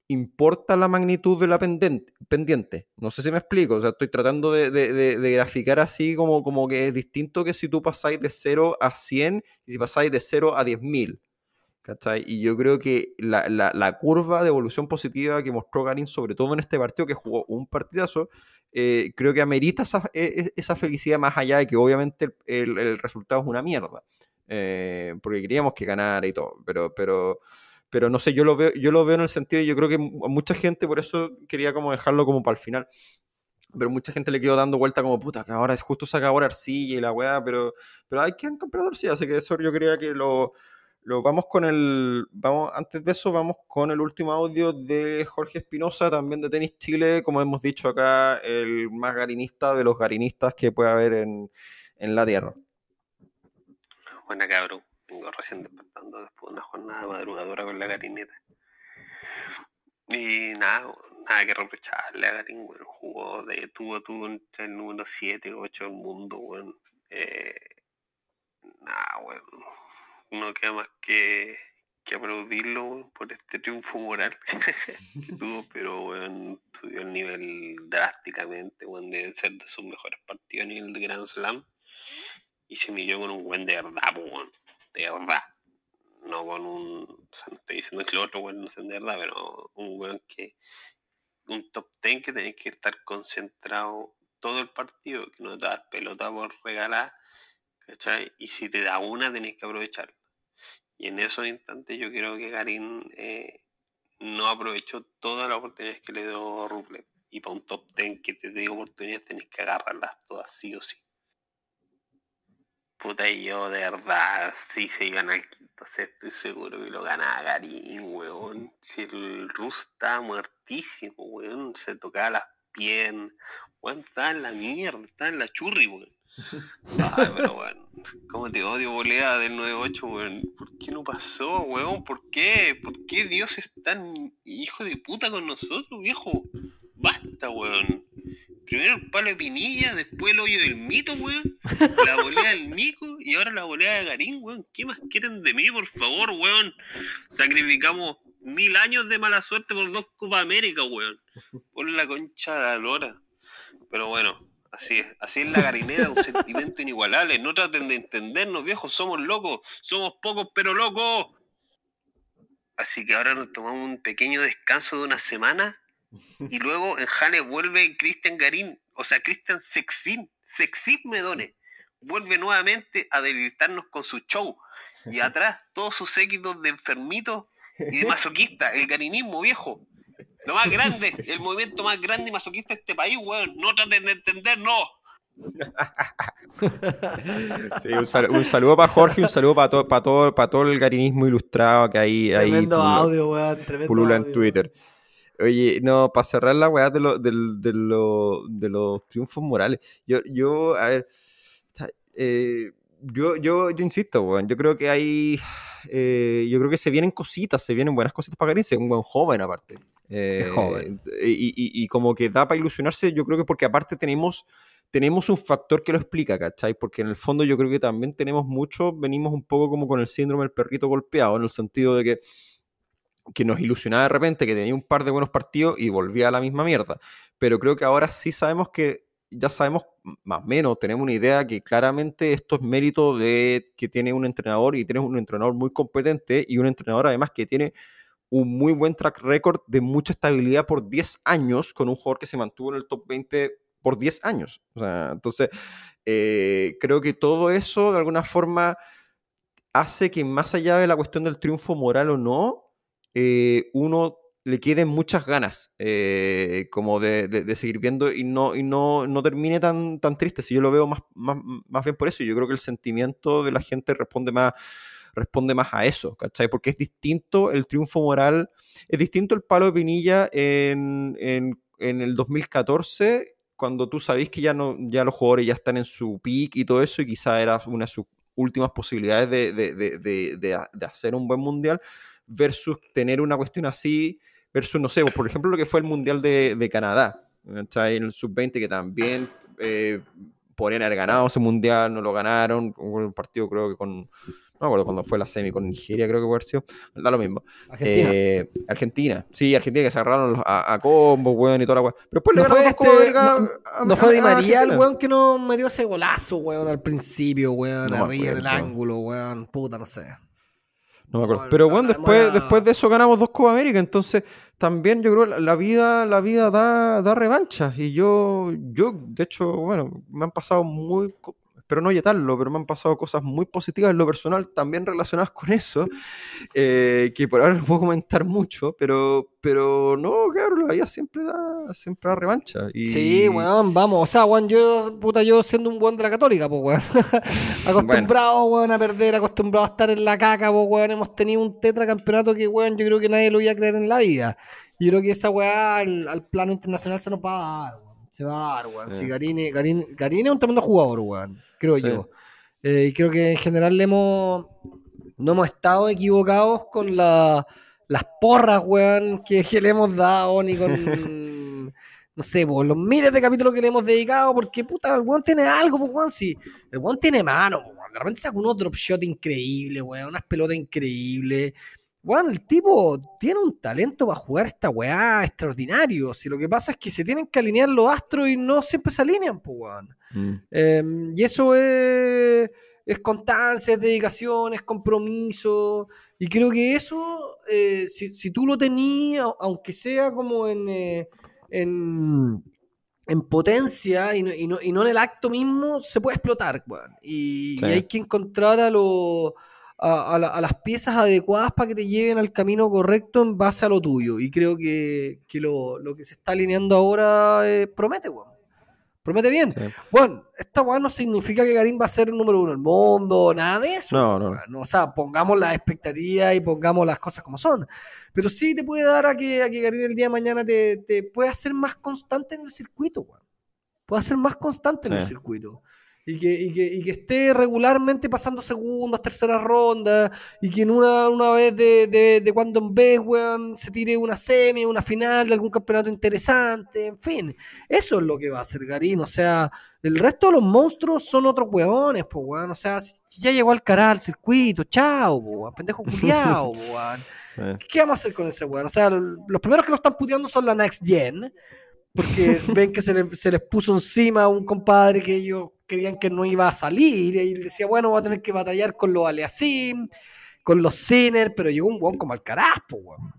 importa la magnitud de la pendente- pendiente. No sé si me explico. O sea, estoy tratando de- de graficar así como, como que es distinto que si tú pasáis de 0 a 100 y si pasáis de 0 a 10.000. ¿Cachai? Y yo creo que la, la- la curva de evolución positiva que mostró Garín, sobre todo en este partido que jugó un partidazo, eh, creo que amerita esa, e- e- esa felicidad más allá de que obviamente el, el- el resultado es una mierda. Eh, porque queríamos que ganara y todo. Pero, pero, pero no sé, yo lo veo, yo lo veo en el sentido, yo creo que mu- mucha gente, por eso quería como dejarlo como para el final. Pero mucha gente le quedó dando vuelta como puta, que ahora justo saca ahora Arcilla y la weá, pero, pero hay que han campeonato Arcilla, así que eso yo quería que lo, lo vamos con el. Vamos, antes de eso, vamos con el último audio de Jorge Espinosa, también de Tenis Chile, como hemos dicho acá, el más garinista de los garinistas que puede haber en, en la tierra. Buena cabrón. Vengo recién despertando después de una jornada madrugadora con la garineta. Y nada, nada que reprocharle a Garín, weón. Jugó de tuvo tuvo entre el número 7 8 del mundo, weón. Eh, nada, weón. No queda más que, que aplaudirlo, por este triunfo moral que tuvo, pero weón, subió el nivel drásticamente, weón, debe ser de sus mejores partidos a nivel de Grand Slam. Y se midió con un buen de verdad, weón. De verdad. No con un. O sea, no estoy diciendo que los otros weón no sean de verdad, pero un weón que. Un top 10 que tenés que estar concentrado todo el partido, que no te das pelota por regalar, ¿cachai? Y si te da una, tenés que aprovecharla. Y en esos instantes yo creo que Garín eh, no aprovechó todas las oportunidades que le dio Rublev. Y para un top 10 que te dé oportunidades tenés que agarrarlas todas, sí o sí. Puta, y yo de verdad, si se gana el quinto set, estoy seguro que lo gana Garín, weón. Si el ruso estaba muertísimo, weón, se tocaba las piernas, weón, estaba en la mierda, estaba en la churri, weón. Ay, pero weón, cómo te odio, volea del 9-8, weón. ¿Por qué no pasó, weón? ¿Por qué? ¿Por qué Dios es tan hijo de puta con nosotros, viejo? Basta, weón. Primero el palo de Pinilla, después el hoyo del mito, weón. La volea del Nico y ahora la volea de Garín, weón. ¿Qué más quieren de mí, por favor, weón? Sacrificamos mil años de mala suerte por dos Copa América, weón. Por la concha de la lora. Pero bueno, así es. Así es la garinera, un sentimiento inigualable. No traten de entendernos, viejos. Somos locos. Somos pocos, pero locos. Así que ahora nos tomamos un pequeño descanso de una semana y luego en Jane vuelve Cristian Garín, o sea, Cristian Sexin, Sexin Medone, vuelve nuevamente a debilitarnos con su show. Y atrás, todos sus séquitos de enfermitos y de masoquista, el garinismo viejo. Lo más grande, el movimiento más grande y masoquista de este país, weón. No traten de entender, no. Sí, un, sal- un saludo para Jorge, un saludo para todo, para todo, para todo el garinismo ilustrado que hay ahí Tremendo pulula- audio, weón. Tremendo pulula en. Twitter. Oye, no, para cerrar la weá de, lo- de, lo- de los triunfos morales. Yo, yo, a ver, eh, yo, yo, yo insisto, weón, yo creo que hay, eh, yo creo que se vienen cositas, se vienen buenas cositas para Garín, es un buen joven aparte. Eh, joven. Y, y- y como que da para ilusionarse, yo creo que porque aparte tenemos, tenemos un factor que lo explica, ¿cachai? Porque en el fondo yo creo que también tenemos mucho, venimos un poco como con el síndrome del perrito golpeado, en el sentido de que que nos ilusionaba de repente, que tenía un par de buenos partidos y volvía a la misma mierda. Pero creo que ahora sí sabemos que, ya sabemos más o menos, tenemos una idea que claramente esto es mérito de que tiene un entrenador y tiene un entrenador muy competente y un entrenador además que tiene un muy buen track record de mucha estabilidad por 10 años con un jugador que se mantuvo en el top 20 por 10 años. O sea, entonces, eh, creo que todo eso de alguna forma hace que más allá de la cuestión del triunfo moral o no, eh, uno le queden muchas ganas eh, como de, de- seguir viendo y no, y no, no termine tan, tan triste. Si yo lo veo más, más, más bien por eso, yo creo que el sentimiento de la gente responde más, responde más a eso, ¿cachai? Porque es distinto el triunfo moral, es distinto el palo de Pinilla en, en, en el 2014, cuando tú sabés que ya, no, ya los jugadores ya están en su peak y todo eso, y quizá era una de sus últimas posibilidades de, de- de- de- de ha- de hacer un buen mundial, versus tener una cuestión así, versus, no sé, por ejemplo, lo que fue el mundial de, Canadá, ¿cachai? En el sub-20, que también eh, podrían haber ganado ese mundial, no lo ganaron, un partido creo que con, no me acuerdo cuando fue la semi con Nigeria, creo que fue sido, da lo mismo. Argentina. Eh, Argentina, sí, Argentina que se agarraron a, a combo, weón, y toda la weón. Pero después le No fue, Copa este, América no, a- no fue Di María el weón que nos metió ese golazo, weón, al principio, weón, No arriba en el ángulo, weón, puta, no sé. No me acuerdo. No, Pero no, bueno, no, después, no. después de eso ganamos dos Copa América. Entonces, también yo creo que la- vida, la vida da, da revancha. Y yo, yo, de hecho, bueno, me han pasado muy, espero no yetarlo, pero me han pasado cosas muy positivas en lo personal, también relacionadas con eso, eh, que por ahora no puedo comentar mucho, pero, pero no, claro, la vida siempre da, siempre da revancha. Y, Sí, weón, vamos. O sea, weón, yo, puta, yo siendo un weón de la católica, pues, weón. acostumbrado, weón, a perder, acostumbrado a estar en la caca, pues, weón. Hemos tenido un tetracampeonato que, weón, yo creo que nadie lo iba a creer en la vida. Yo creo que esa weá al, al plano internacional se nos va a dar, weón. Se va a dar, weón. Sí. Sí, Garín, Garín, Garín es un tremendo jugador, weón. Creo Sí. yo. Eh, y creo que en general le hemos, no hemos estado equivocados con la- las porras, weón, que, que le hemos dado, ni con, no sé, por los miles de capítulos que le hemos dedicado, porque puta, el weón tiene algo, pues, weón, sí. El weón tiene mano, weón. De repente saca unos drop shot increíbles, weón, unas pelotas increíbles. Weón, el tipo tiene un talento para jugar esta weá extraordinario. Si lo que pasa es que se tienen que alinear los astros y no siempre se alinean, pues, weón. Mm. Eh, y eso es, es constancia, es dedicación, es compromiso. Y creo que eso, eh, si, si tú lo tenías, aunque sea como en, eh, en, en potencia y no, y, no, y no en el acto mismo, se puede explotar. weón. Y, Sí. y hay que encontrar a los a, a la- a las piezas adecuadas para que te lleven al camino correcto en base a lo tuyo. Y creo que, que lo, lo que se está alineando ahora eh, promete, weón. Promete bien. Sí. Bueno, esta weá no significa que Karim va a ser el número uno del mundo, nada de eso. No, no. weón. O sea, pongamos las expectativas y pongamos las cosas como son. Pero sí te puede dar a que, a que Karim el día de mañana te, te pueda ser más constante en el circuito, weón. Pueda ser más constante en el circuito. Y que, y, que, y que esté regularmente pasando segundas, terceras rondas, y que en una, una vez de, de, de cuando en vez, weón, se tire una semi, una final de algún campeonato interesante, en fin. Eso es lo que va a hacer Garín, o sea, el resto de los monstruos son otros weones, pues, weón. O sea, si ya llegó al cara al circuito, chao, po, weón, pendejo culiao, weón. Sí. ¿Qué vamos a hacer con ese weón? O sea, los primeros que lo están puteando son la Next Gen, porque ven que se, le- se les puso encima a un compadre que ellos creían que no iba a salir, y decía, bueno, va a tener que batallar con los Aliasim, con los Sinner, pero llegó un weón como al carajo, weón.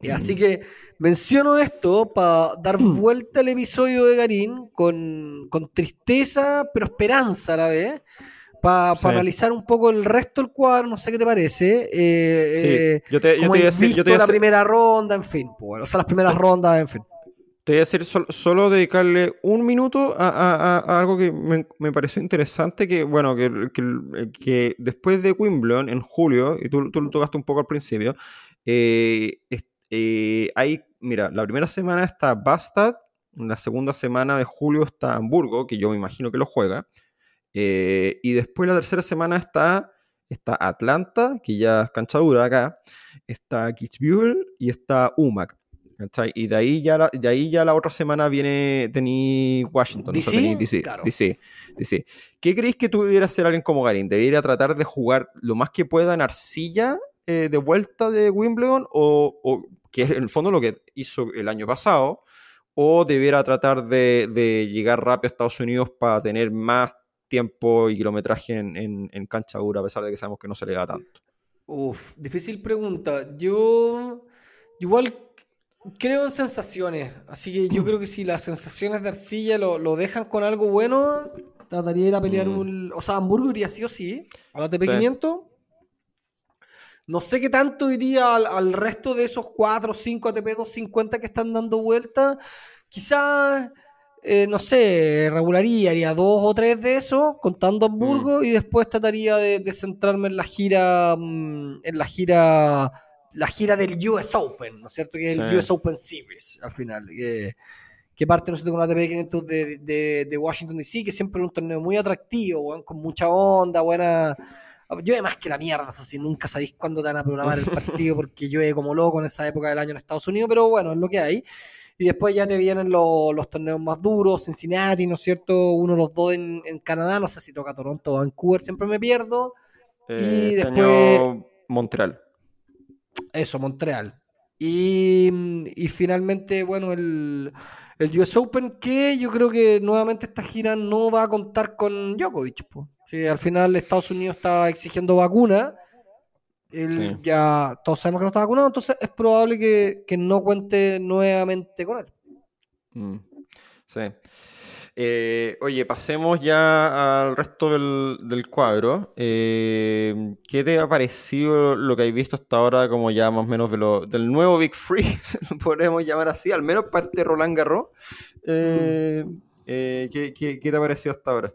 Y así que menciono esto para dar vuelta al episodio de Garín con, con tristeza, pero esperanza a la vez, para Sí. analizar un poco el resto del cuadro, no sé qué te parece. eh, Sí, eh, yo te, yo te iba a decir, yo te iba a la hacer- primera ronda, en fin, pues, o sea, las primeras rondas, en fin. Te voy a decir sol- solo dedicarle un minuto a, algo que me, pareció interesante, que bueno, que, que- después de Wimbledon en julio, y tú, tú lo tocaste un poco al principio, eh, eh, hay, mira, la primera semana está Bastad, la segunda semana de julio está Hamburgo, que yo me imagino que lo juega, eh, y después la tercera semana está, está Atlanta, que ya es cancha dura acá, está Kitzbühel y está UMAC. ¿Cachai? Y de ahí ya la, de ahí ya la otra semana viene tení Washington. o sea, DC, tení DC, claro. DC, DC. ¿Qué creéis que tú debieras hacer alguien como Garín? ¿Debería tratar de jugar lo más que pueda en arcilla eh, de vuelta de Wimbledon? O, o que es en el fondo lo que hizo el año pasado. ¿O debiera tratar de, de llegar rápido a Estados Unidos para tener más tiempo y kilometraje en, en- en cancha dura, a pesar de que sabemos que no se le da tanto? Uf, difícil pregunta. Yo igual creo en sensaciones, así que yo creo que si las sensaciones de arcilla lo, lo dejan con algo bueno, trataría de ir a pelear Mm. un... O sea, Hamburgo iría sí o sí, a la ATP Sí. 500. No sé qué tanto iría al, al resto de esos 4 o 5 ATP 250 que están dando vuelta. Quizás, eh, no sé, regularía, haría dos o tres de esos, contando Hamburgo, y después trataría de, de centrarme en la gira, mm, en la gira, la gira del US Open, ¿no es cierto? Que es el. US Open Series, al final. Que, que parte, ¿no es cierto?, con la ATP 500 de, de, de Washington DC, que siempre es un torneo muy atractivo, con mucha onda, buena... Llueve más que la mierda, eso sí, nunca sabéis cuándo te van a programar el partido porque llueve como loco en esa época del año en Estados Unidos, pero bueno, es lo que hay. Y después ya te vienen los, los torneos más duros, Cincinnati, ¿no es cierto? Uno de los dos en, en Canadá, no sé si toca Toronto o Vancouver, siempre me pierdo. Eh, este después- Montreal. Eso, Montreal. Y, y finalmente, bueno, el, el US Open, que yo creo que nuevamente esta gira no va a contar con Djokovic. Sí, al final Estados Unidos está exigiendo vacuna. Él Sí. ya todos sabemos que no está vacunado, entonces es probable que, que no cuente nuevamente con él. Mm, Sí. Eh, oye, pasemos ya al resto del, del cuadro. Eh, ¿qué te ha parecido lo que has visto hasta ahora, como ya más o menos de lo, del nuevo Big Free, lo podemos llamar así, al menos parte de Roland Garros? Eh, eh, ¿qué, qué- qué te ha parecido hasta ahora?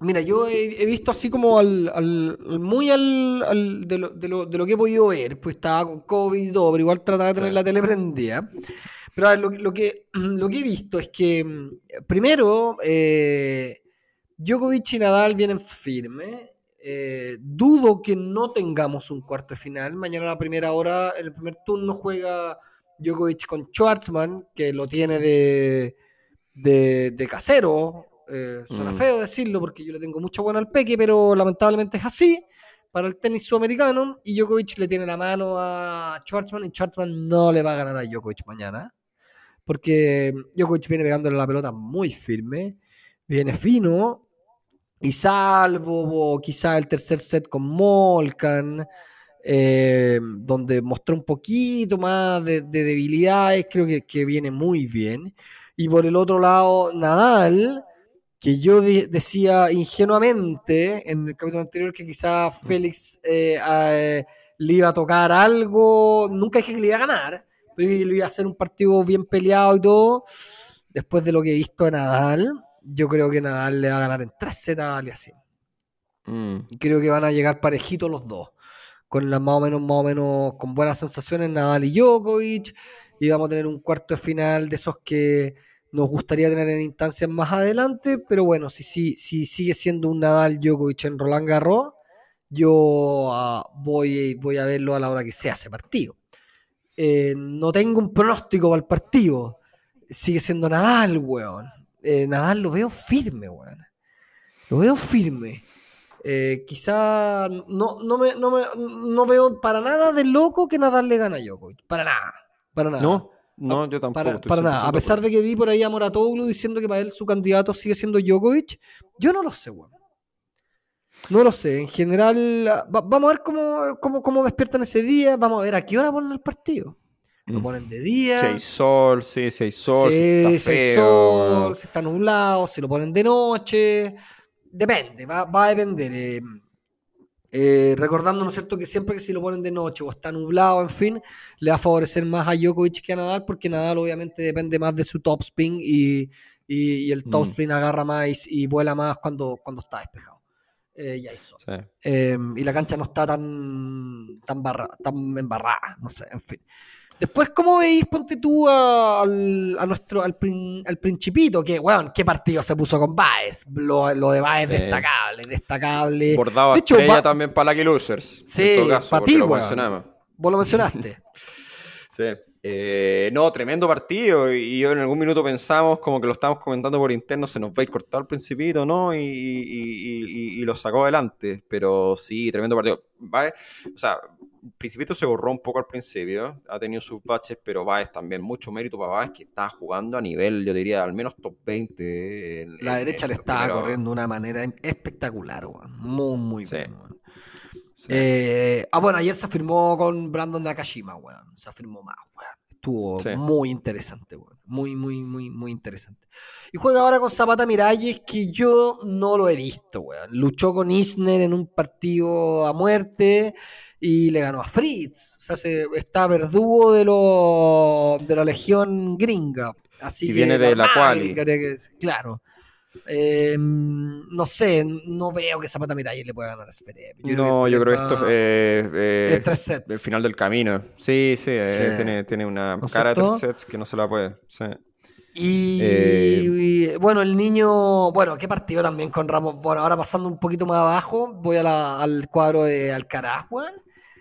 Mira, yo he, he visto así como al, al- al- muy al, al- de, lo, de lo- de lo que he podido ver, pues estaba con COVID y todo, pero igual trataba de tener Sí. la tele prendida. Pero a ver, lo, que- lo que, lo que he visto es que, mm, primero, eh, Djokovic y Nadal vienen firmes. Eh, dudo que no tengamos un cuarto de final. Mañana a la primera hora, en el primer turno, juega Djokovic con Schwartzman, que lo tiene de, de, de casero. Eh, suena Mm. feo decirlo porque yo le tengo mucho bueno al peque, pero lamentablemente es así para el tenis sudamericano. Y Djokovic le tiene la mano a Schwartzman y Schwartzman no le va a ganar a Djokovic mañana. Porque Djokovic viene pegándole la pelota muy firme, viene fino. Y salvo quizá el tercer set con Molcan, eh, donde mostró un poquito más de, de debilidades, creo que, viene muy bien. Y por el otro lado, Nadal, que yo decía ingenuamente en el capítulo anterior que quizás Félix eh, eh, le iba a tocar algo, nunca dije que le iba a ganar, iba a hacer un partido bien peleado y todo. Después de lo que he visto de Nadal, yo creo que Nadal le va a ganar en tres sets a. Mm. Y creo que van a llegar parejitos los dos. Con las más o menos, más o menos, con buenas sensaciones Nadal y Djokovic. Y vamos a tener un cuarto de final de esos que nos gustaría tener en instancias más adelante. Pero bueno, si, si, si sigue siendo un Nadal Djokovic en Roland Garros, yo ah, voy, voy a verlo a la hora que sea ese partido. Eh, no tengo un pronóstico para el partido. Sigue siendo Nadal, weón. Eh, Nadal lo veo firme, weón. Lo veo firme. Eh, quizá no, no, me, no, me, no veo para nada de loco que Nadal le gana a Djokovic. Para nada. Para nada. No, no, yo tampoco. Para, nada. 100% A pesar de que vi por ahí a Moratoglu diciendo que para él su candidato sigue siendo Djokovic, yo no lo sé, weón. No lo sé. En general, va- vamos a ver cómo, cómo, cómo despiertan ese día. Vamos a ver a qué hora ponen el partido. Lo Mm. ponen de día. Si hay sol, sí, si hay sol, si Sí, está si hay feo. sol, si está nublado, si lo ponen de noche. Depende, va, va a depender. eh. Eh, recordando, ¿no es cierto?, que siempre que si lo ponen de noche o está nublado, en fin, le va a favorecer más a Djokovic que a Nadal, porque Nadal obviamente depende más de su topspin y, y, y el Mm. topspin agarra más y, y vuela más cuando, cuando está despejado. Eh. Sí. Eh, y la cancha no está tan, tan, barra- tan embarrada, no sé, en fin. Después, ¿cómo veis, ponte tú a- al, a nuestro, al, prin- al Principito? Que, weón, qué partido se puso con Baez. Lo, lo de Baez Sí. destacable, destacable. Bordado de hecho, va- también para Lucky Losers. Sí, en todo caso, pa' porque ti, weón. Vos lo mencionaste. Sí. Eh, no, tremendo partido. Y yo en algún minuto pensamos, como que lo estábamos comentando por interno, se nos va a ir cortado al principito, ¿no? Y, y- y- y- y lo sacó adelante. Pero sí, tremendo partido. Baez- o sea, Principito se borró un poco al principio, ha tenido sus baches, pero Baez también, mucho mérito para Baez, que está jugando a nivel, yo diría, al menos top 20. en- La en- derecha en le estaba primeros- corriendo de una manera espectacular, weón. Muy, muy Sí. bien. Sí. Eh, ah, bueno, ayer se firmó con Brandon Nakashima, weón. Se firmó más. Estuvo Sí. muy interesante. Muy, muy, muy, muy interesante. Y juega ahora con Zapata Miralles, que yo no lo he visto, weón. Luchó con Isner en un partido a muerte y le ganó a Fritz. O sea, se, está verdugo de, lo, de la legión gringa. Así Y que viene de la decir. Claro. Eh, no sé, no veo que Zapata Miralles le pueda ganar a Zverev. no, yo creo que esto eh, eh, es tres sets. el final del camino. Sí, sí, eh, Sí. tiene, tiene una ¿No es cara de tres sets que no se la puede. sí. Y, Eh, y, bueno, el niño, bueno, qué partido también con Ramos. Bueno, ahora pasando un poquito más abajo, voy a la- al cuadro de Alcaraz, weón.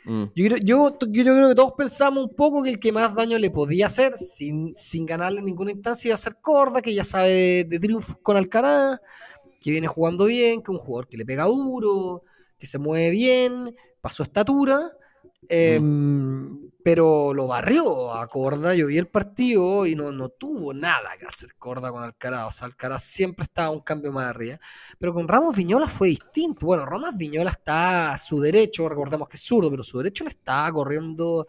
Mm. Yo, creo- yo, yo creo que todos pensamos un poco que el que más daño le podía hacer sin, sin ganarle en ninguna instancia iba a ser Corda, que ya sabe de, de triunfos con Alcaraz, que viene jugando bien, que es un jugador que le pega duro, que se mueve bien, pasó estatura, eh, pero lo barrió a Corda. Yo vi el partido y no, no tuvo nada que hacer Corda con Alcaraz. O sea, Alcaraz siempre estaba un cambio más arriba. Pero con Ramos Viñola fue distinto. Bueno, Ramos Viñola está a su derecho, recordamos que es zurdo, pero su derecho le estaba corriendo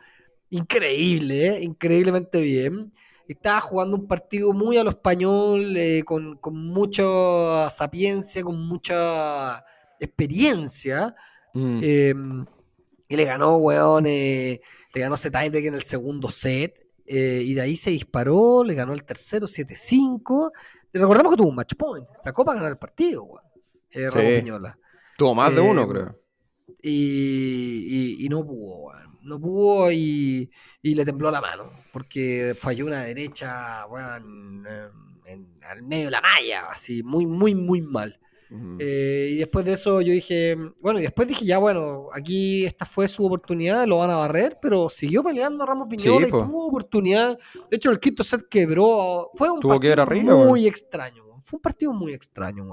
increíble, ¿eh? increíblemente bien. Estaba jugando un partido muy a lo español, eh, con, con mucha sapiencia, con mucha experiencia. Mm. Eh, y le ganó, weón, eh, le ganó Zetaidek en el segundo set. eh, y de ahí se disparó, le ganó el tercero 7-5. Y recordemos que tuvo un match point. Sacó para ganar el partido. Eh, Sí. Tuvo más de Eh, uno, creo. Y, y- y no pudo. No pudo y, y le tembló la mano. Porque falló una derecha, en- en- al medio de la malla. Así, muy, muy, muy mal. Eh, y después de eso yo dije, bueno, y después dije, ya bueno, aquí esta fue su oportunidad, lo van a barrer, pero siguió peleando Ramos Viñola Sí, y tuvo oportunidad. De hecho, el quinto set quebró. Fue un Tuvo que partido arriba, muy extraño. Fue un partido muy extraño.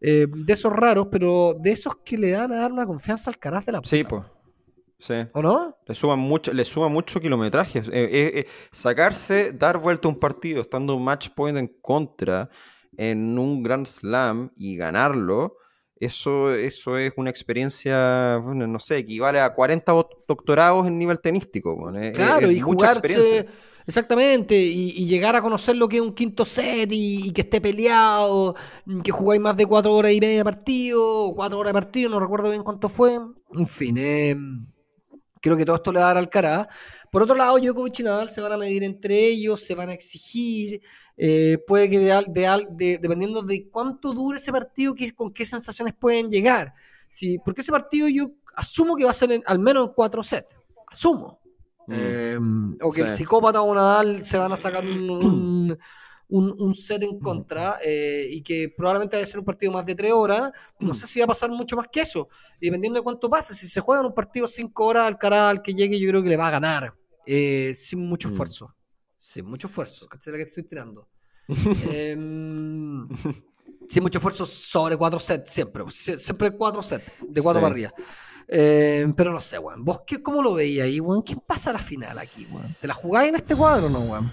Eh, de esos raros, pero de esos que le dan a dar una confianza al caraz de la Sí, puta, pues. Sí. ¿O no? Le suman mucho, le suma mucho kilometraje. Eh, eh, eh, sacarse, dar vuelta a un partido estando un match point en contra en un Grand Slam y ganarlo, eso, eso es una experiencia, bueno, no sé, equivale a 40 doc- doctorados en nivel tenístico. bueno, es- Claro, es y mucha jugarse experiencia. Exactamente, y, y llegar a conocer lo que es un quinto set y, y que esté peleado, y que jugáis más de cuatro horas y media de partido, o cuatro horas de partido, no recuerdo bien cuánto fue. En fin, eh, creo que todo esto le va a dar al cara. Por otro lado, Djokovic y Nadal se van a medir entre ellos, se van a exigir, eh, puede que de, de de- dependiendo de cuánto dure ese partido, que, con qué sensaciones pueden llegar. Si, porque ese partido yo asumo que va a ser en- al menos en cuatro sets, asumo. Mm. Eh, o que el psicópata o Nadal se van a sacar un, un, un- un set en contra eh, y que probablemente va a ser un partido más de tres horas. No sé si va a pasar mucho más que eso. Y dependiendo de cuánto pase, si se juega en un partido cinco horas, al cara al que llegue, yo creo que le va a ganar eh, sin mucho Mm. esfuerzo. Sin mucho esfuerzo, ¿cachai? La que estoy tirando. Em, sin mucho esfuerzo sobre cuatro sets, siempre. Sie- Siempre cuatro sets, de cuatro Sí. para arriba. Eh, pero no sé, weón. ¿Vos qué, cómo lo veías ahí, weón? ¿Quién pasa a la final aquí, weón? ¿Te la jugáis en este cuadro o no, weón?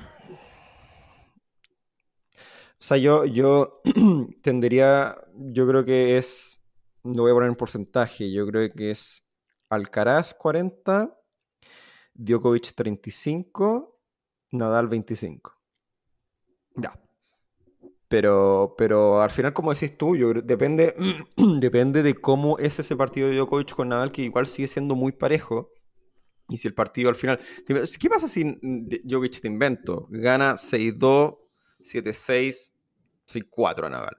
O sea, yo, yo tendría, yo creo que es, lo voy a poner en porcentaje, yo creo que es Alcaraz 40, Djokovic 35, Nadal 25. Ya. Pero, pero al final, como decís tú, yo creo- depende, depende de cómo es ese partido de Djokovic con Nadal, que igual sigue siendo muy parejo. Y si el partido al final. ¿Qué pasa si Djokovic te invento? Gana 6-2, 7-6, 6-4 a Nadal.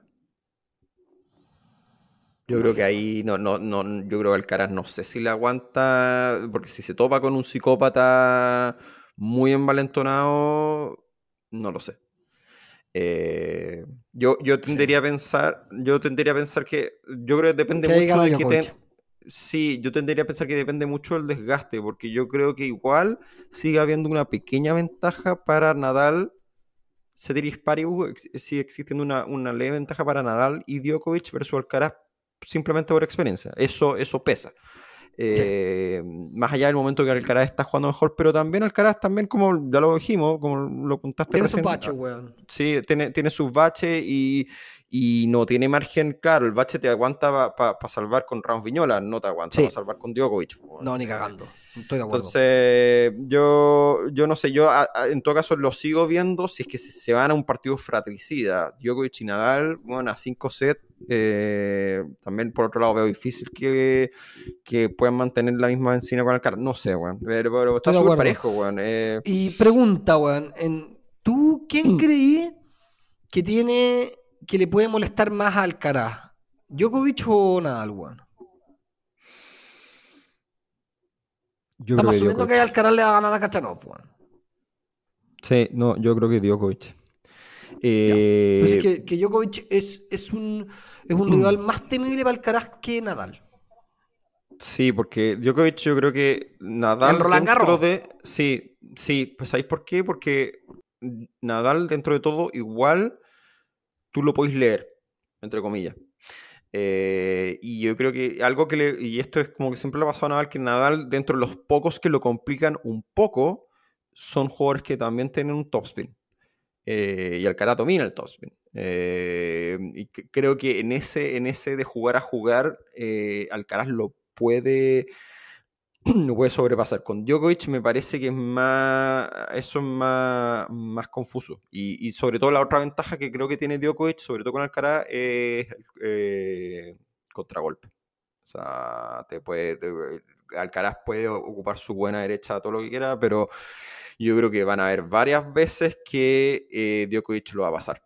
Yo No creo sé. que ahí no, no, no, yo creo que Alcaraz no sé si le aguanta, porque si se topa con un psicópata muy envalentonado, no lo sé. Eh, yo, yo tendería a pensar, yo tendería a pensar que, yo creo que depende Que mucho de que Sí, yo tendería a pensar que depende mucho del desgaste, porque yo creo que igual sigue habiendo una pequeña ventaja para Nadal, Ceteris Paribus, sigue existiendo una, una leve ventaja para Nadal y Djokovic versus Alcaraz simplemente por experiencia. Eso, eso pesa. Eh, Más allá del momento que Alcaraz está jugando mejor, pero también Alcaraz, también como ya lo dijimos, como lo contaste Tiene sus baches, weón. Sí, tiene, tiene sus baches y, y no tiene margen, claro, el bache te aguanta para salvar con Ramos Viñola, no te aguanta Sí. para salvar con Djokovic. No, ni cagando. Estoy de acuerdo. Entonces, yo, yo no sé, yo a- a- en todo caso lo sigo viendo si es que se, se van a un partido fratricida. Djokovic y Nadal, bueno, a 5 sets, eh, también por otro lado veo difícil que, que puedan mantener la misma benzina con Alcaraz. No sé, weón, pero, pero está súper parejo, weón. eh, Y pregunta, weón, ¿tú quién creí que tiene que le puede molestar más a Alcaraz? ¿Djokovic o Nadal, weón? yo Estamos asumiendo Djokovic. que Alcaraz le va a ganar a Kachanov, weón. Sí, no, yo creo que Djokovic. Eh, Pues es que, que Djokovic es, es un, es un rival más temible para Alcaraz que Nadal. Sí, porque Djokovic yo creo que Nadal Roland dentro Garros. de... Sí, sí, pues ¿sabéis por qué? Porque Nadal dentro de todo igual tú lo podéis leer, entre comillas. Eh, y yo creo que algo que le... Y esto es como que siempre le ha pasado a Nadal, que Nadal dentro de los pocos que lo complican un poco, son jugadores que también tienen un topspin. Eh, y Alcaraz domina el topspin. Eh, y creo que en ese, en ese de jugar a jugar, eh, Alcaraz lo puede, lo puede sobrepasar. Con Djokovic me parece que es más, eso es más, más confuso. Y, sobre todo la otra ventaja que creo que tiene Djokovic, sobre todo con Alcaraz, es eh, contragolpe. O sea, te puede, Alcaraz puede ocupar su buena derecha, todo lo que quiera, pero yo creo que van a haber varias veces que eh, Djokovic lo va a pasar.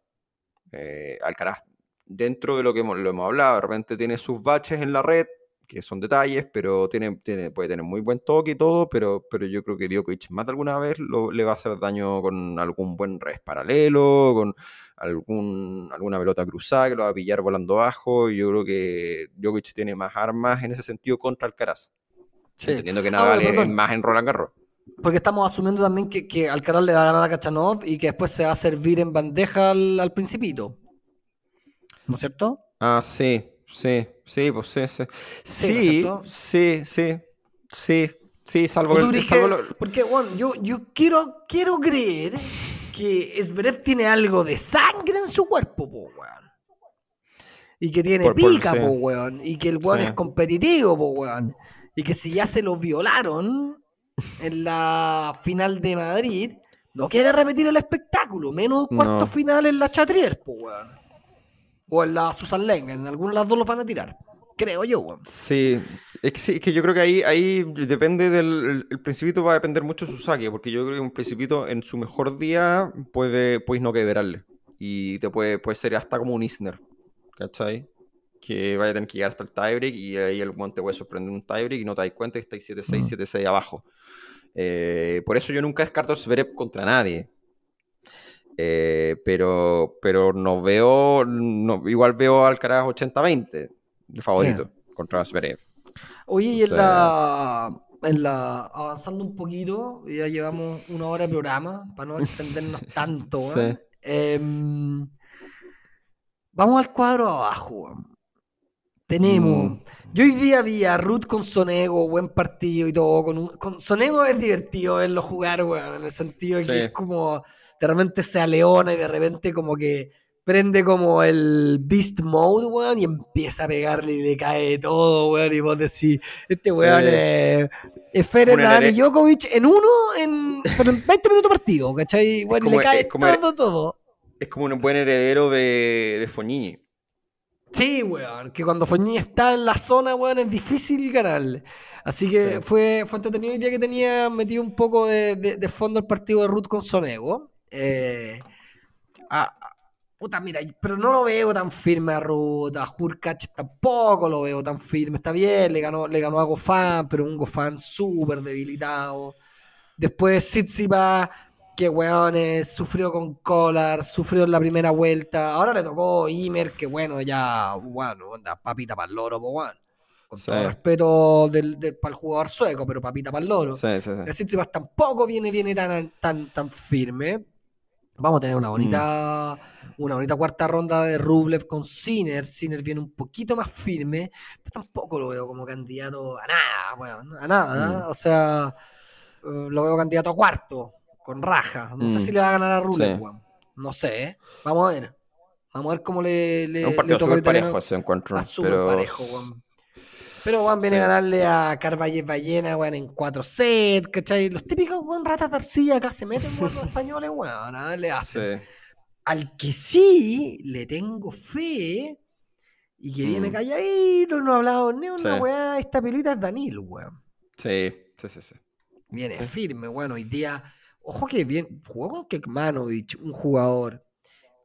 Eh, Alcaraz, dentro de lo que hemos, lo hemos hablado, de repente tiene sus baches en la red, que son detalles, pero tiene, tiene, puede tener muy buen toque y todo, pero, pero yo creo que Djokovic más de alguna vez lo- le va a hacer daño con algún buen revés paralelo, con algún, alguna pelota cruzada que lo va a pillar volando bajo. y Yo creo que Djokovic tiene más armas en ese sentido contra Alcaraz. Sí. Entendiendo que Ah, Nadal bueno, es- más en Roland Garros. Porque estamos asumiendo también que, que Alcaraz le va a ganar a Kachanov y que después se va a servir en bandeja al, al principito. ¿No es cierto? Ah, sí, sí, sí, pues sí, sí. Sí, ¿no es Sí, sí, sí, sí, salvo ¿O tú el- crees salvo que- lo- porque, bueno, yo, yo quiero, quiero creer que Zverev tiene algo de sangre en su cuerpo, po, weón. Y que tiene pica, po, weón. Y que el weón es competitivo, po, weón. Y que si ya se lo violaron en la final de Madrid, no quiere repetir el espectáculo, menos un cuarto final en la Chatrier, po, weón. O en la Susan Lenga, en alguna de las dos los van a tirar. Creo yo, weón. Sí, es que, sí, es que yo creo que ahí, ahí depende del. El, Principito va a depender mucho de su saque, porque yo creo que un Principito en su mejor día puede, puedes no quebrarle. Y te puede, puede ser hasta como un Isner, ¿cachai? Que vaya a tener que llegar hasta el tiebreak y ahí el guante te puede sorprender un tiebreak y no te das cuenta que estáis 7-6, 7-6 abajo. Eh, por eso yo nunca descarto Zverev contra nadie. Eh, pero, pero no veo, no, igual veo al Alcaraz 80-20 de favorito contra Zverev. Oye, y en la, en la. Avanzando un poquito, ya llevamos una hora de programa, para no extendernos tanto. Sí. Em, vamos al cuadro abajo. Tenemos. Mm. Yo hoy día vi a Ruth con Sonego, buen partido y todo. Con, un- con Sonego es divertido verlo jugar, weón, en el sentido de que Sí. es como. De repente se aleona y de repente como que prende como el Beast Mode, weón, y empieza a pegarle y le cae todo, weón. Y vos decís, este weón Sí. es, es Federer, NR. Djokovic en uno, en, pero en 20 minutos partido, ¿cachai? Weón, y le cae es como- todo, todo. Es como un buen heredero de, de Fognini. Sí, weón, que cuando Foñi está en la zona, weón, es difícil ganarle. Así que Sí. fue, fue entretenido el día que tenía metido un poco de, de- de fondo el partido de Ruth con Sonego. Eh, puta, mira, pero no lo veo tan firme a Ruth, a Hurkacz tampoco lo veo tan firme. Está bien, le ganó, le ganó a Gofan, pero un Gofan súper debilitado. Después Tsitsipas, que weón eh, sufrió con Collar, sufrió en la primera vuelta. Ahora le tocó Imer, que bueno, ya, bueno, anda, papita para el loro, weón. Con Sí. todo respeto del, del, para el jugador sueco, pero papita para el loro. Sí, sí, sí. El Tsitsipas tampoco viene, viene tan, tan, tan firme. Vamos a tener una bonita, una bonita cuarta ronda de Rublev con Sinner. Sinner viene un poquito más firme, pero tampoco lo veo como candidato a nada, weón, a nada. O sea, eh, lo veo candidato a cuarto, con raja. No sé Mm. si le va a ganar a Rublev, Sí. No sé, ¿eh? Vamos a ver. Vamos a ver cómo le, le, un le partido toca al súper parejo ese encuentro. Súper Pero parejo, weón. Pero Juan viene Sí. a ganarle a Carvalles Ballena, weón, en cuatro sets, ¿cachai? Los típicos, weón, ratas de arcilla acá se meten, weón, los españoles, weón, a ver, le hacen. sí. Al que sí le tengo fe y que viene Mm. calladito, no ha hablado ni una Sí. weá, esta pelita es Danil, weón. Sí, sí, sí, sí. Viene firme, bueno, hoy día. Ojo que bien, jugó con Kekmanovic, un jugador.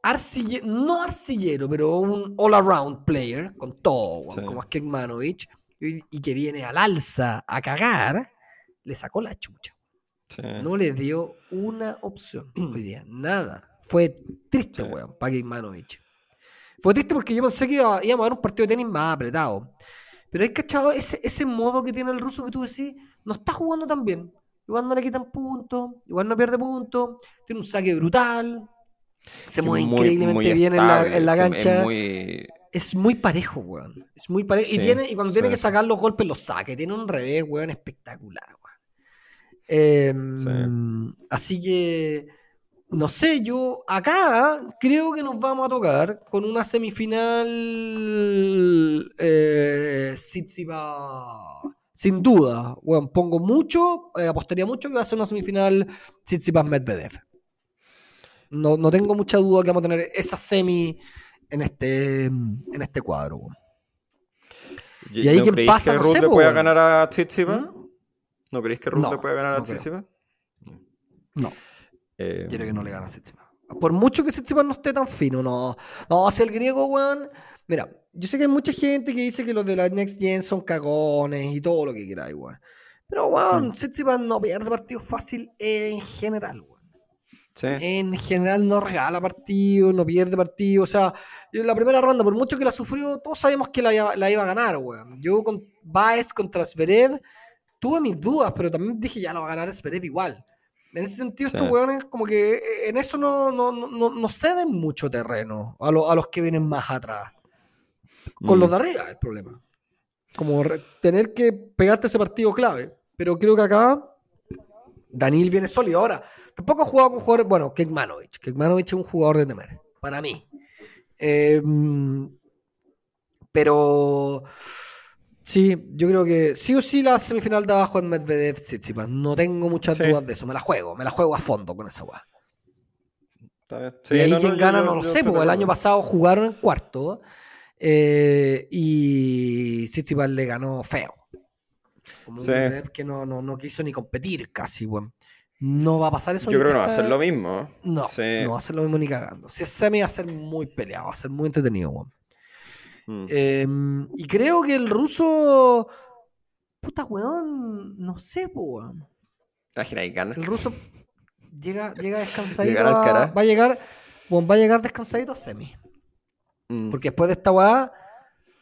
arcille- no arcillero, pero un all-around player, con todo, weón, Sí. como es Kekmanovic, y, que viene al alza a cagar, le sacó la chucha. sí. No le dio una opción hoy día, nada. Fue triste, Sí. weón, para Kekmanovic. Fue triste porque yo pensé que iba- íbamos a ver un partido de tenis más apretado. Pero hay cachado ese, ese modo que tiene el ruso que tú decís, no está jugando tan bien. Igual no le quitan puntos, igual no pierde puntos, tiene un saque brutal, se mueve muy- increíblemente muy bien en la, en la cancha. Es muy... Es muy parejo, weón. Es muy parejo. y, Sí, tiene, y cuando tiene sí. que sacar los golpes, los saque. Tiene un revés, weón, espectacular, weón. Em, Así que, no sé, yo acá creo que nos vamos a tocar con una semifinal eh, Tsitsipas, sin duda. Weón, pongo mucho, eh, apostaría mucho que va a ser una semifinal Tsitsipas-Medvedev. No, no tengo mucha duda que vamos a tener esa semi en este, en este cuadro. ¿Y ahí ¿No creéis pasa? que No Ruth sé, le po, pueda ganar a Tsitsipas? ¿Mm? ¿No creéis que Ruth No, le pueda ganar a. Tsitsipas? No, Eh, quiero que no le gane a Tsitsipas. Por mucho que Tsitsipas no esté tan fino, no. No, hacia el griego, weón. Mira, yo sé que hay mucha gente que dice que los de la Next Gen son cagones y todo lo que queráis, weón. Pero, weón, Mm. Tsitsipas no pierde partidos fácil en general, weón. Sí. En general no regala partidos, no pierde partidos. O sea, en la primera ronda, por mucho que la sufrió, todos sabíamos que la, iba- la iba a ganar, weón. Yo con Baez contra Zverev tuve mis dudas, pero también dije ya lo va a ganar Zverev igual. En ese sentido, Sí. estos weones como que eh, en eso no, no, no, no- ceden mucho terreno a, lo- a los que vienen más atrás. Con Mm. los de arriba el problema. Como tener que pegarte ese partido clave. Pero creo que acá Danil viene sólido. Ahora, tampoco ha jugado con jugadores. Bueno, Kekmanovic. Kekmanovic es un jugador de temer. Para mí. Eh, pero. Sí, yo creo que sí o sí la semifinal de abajo en Medvedev Tsitsipas. No tengo muchas Sí. dudas de eso. Me la juego, me la juego a fondo con esa weá. Y ahí no, yo- gana yo- no lo yo sé, porque el año pasado jugaron en cuarto eh, y Tsitsipas le ganó feo. Como un Sí. Que no, no, no quiso ni competir casi, weón. No va a pasar eso. Yo creo que no va a ser lo mismo. No, Sí. no va a ser lo mismo ni cagando. Si es semi va a ser muy peleado, va a ser muy entretenido, weón. Mm. Eh, y creo que el ruso. Puta weón. No sé, weón. El ruso llega, llega descansadito. A- va a llegar. va a llegar descansadito a semi. Mm. Porque después de esta weá.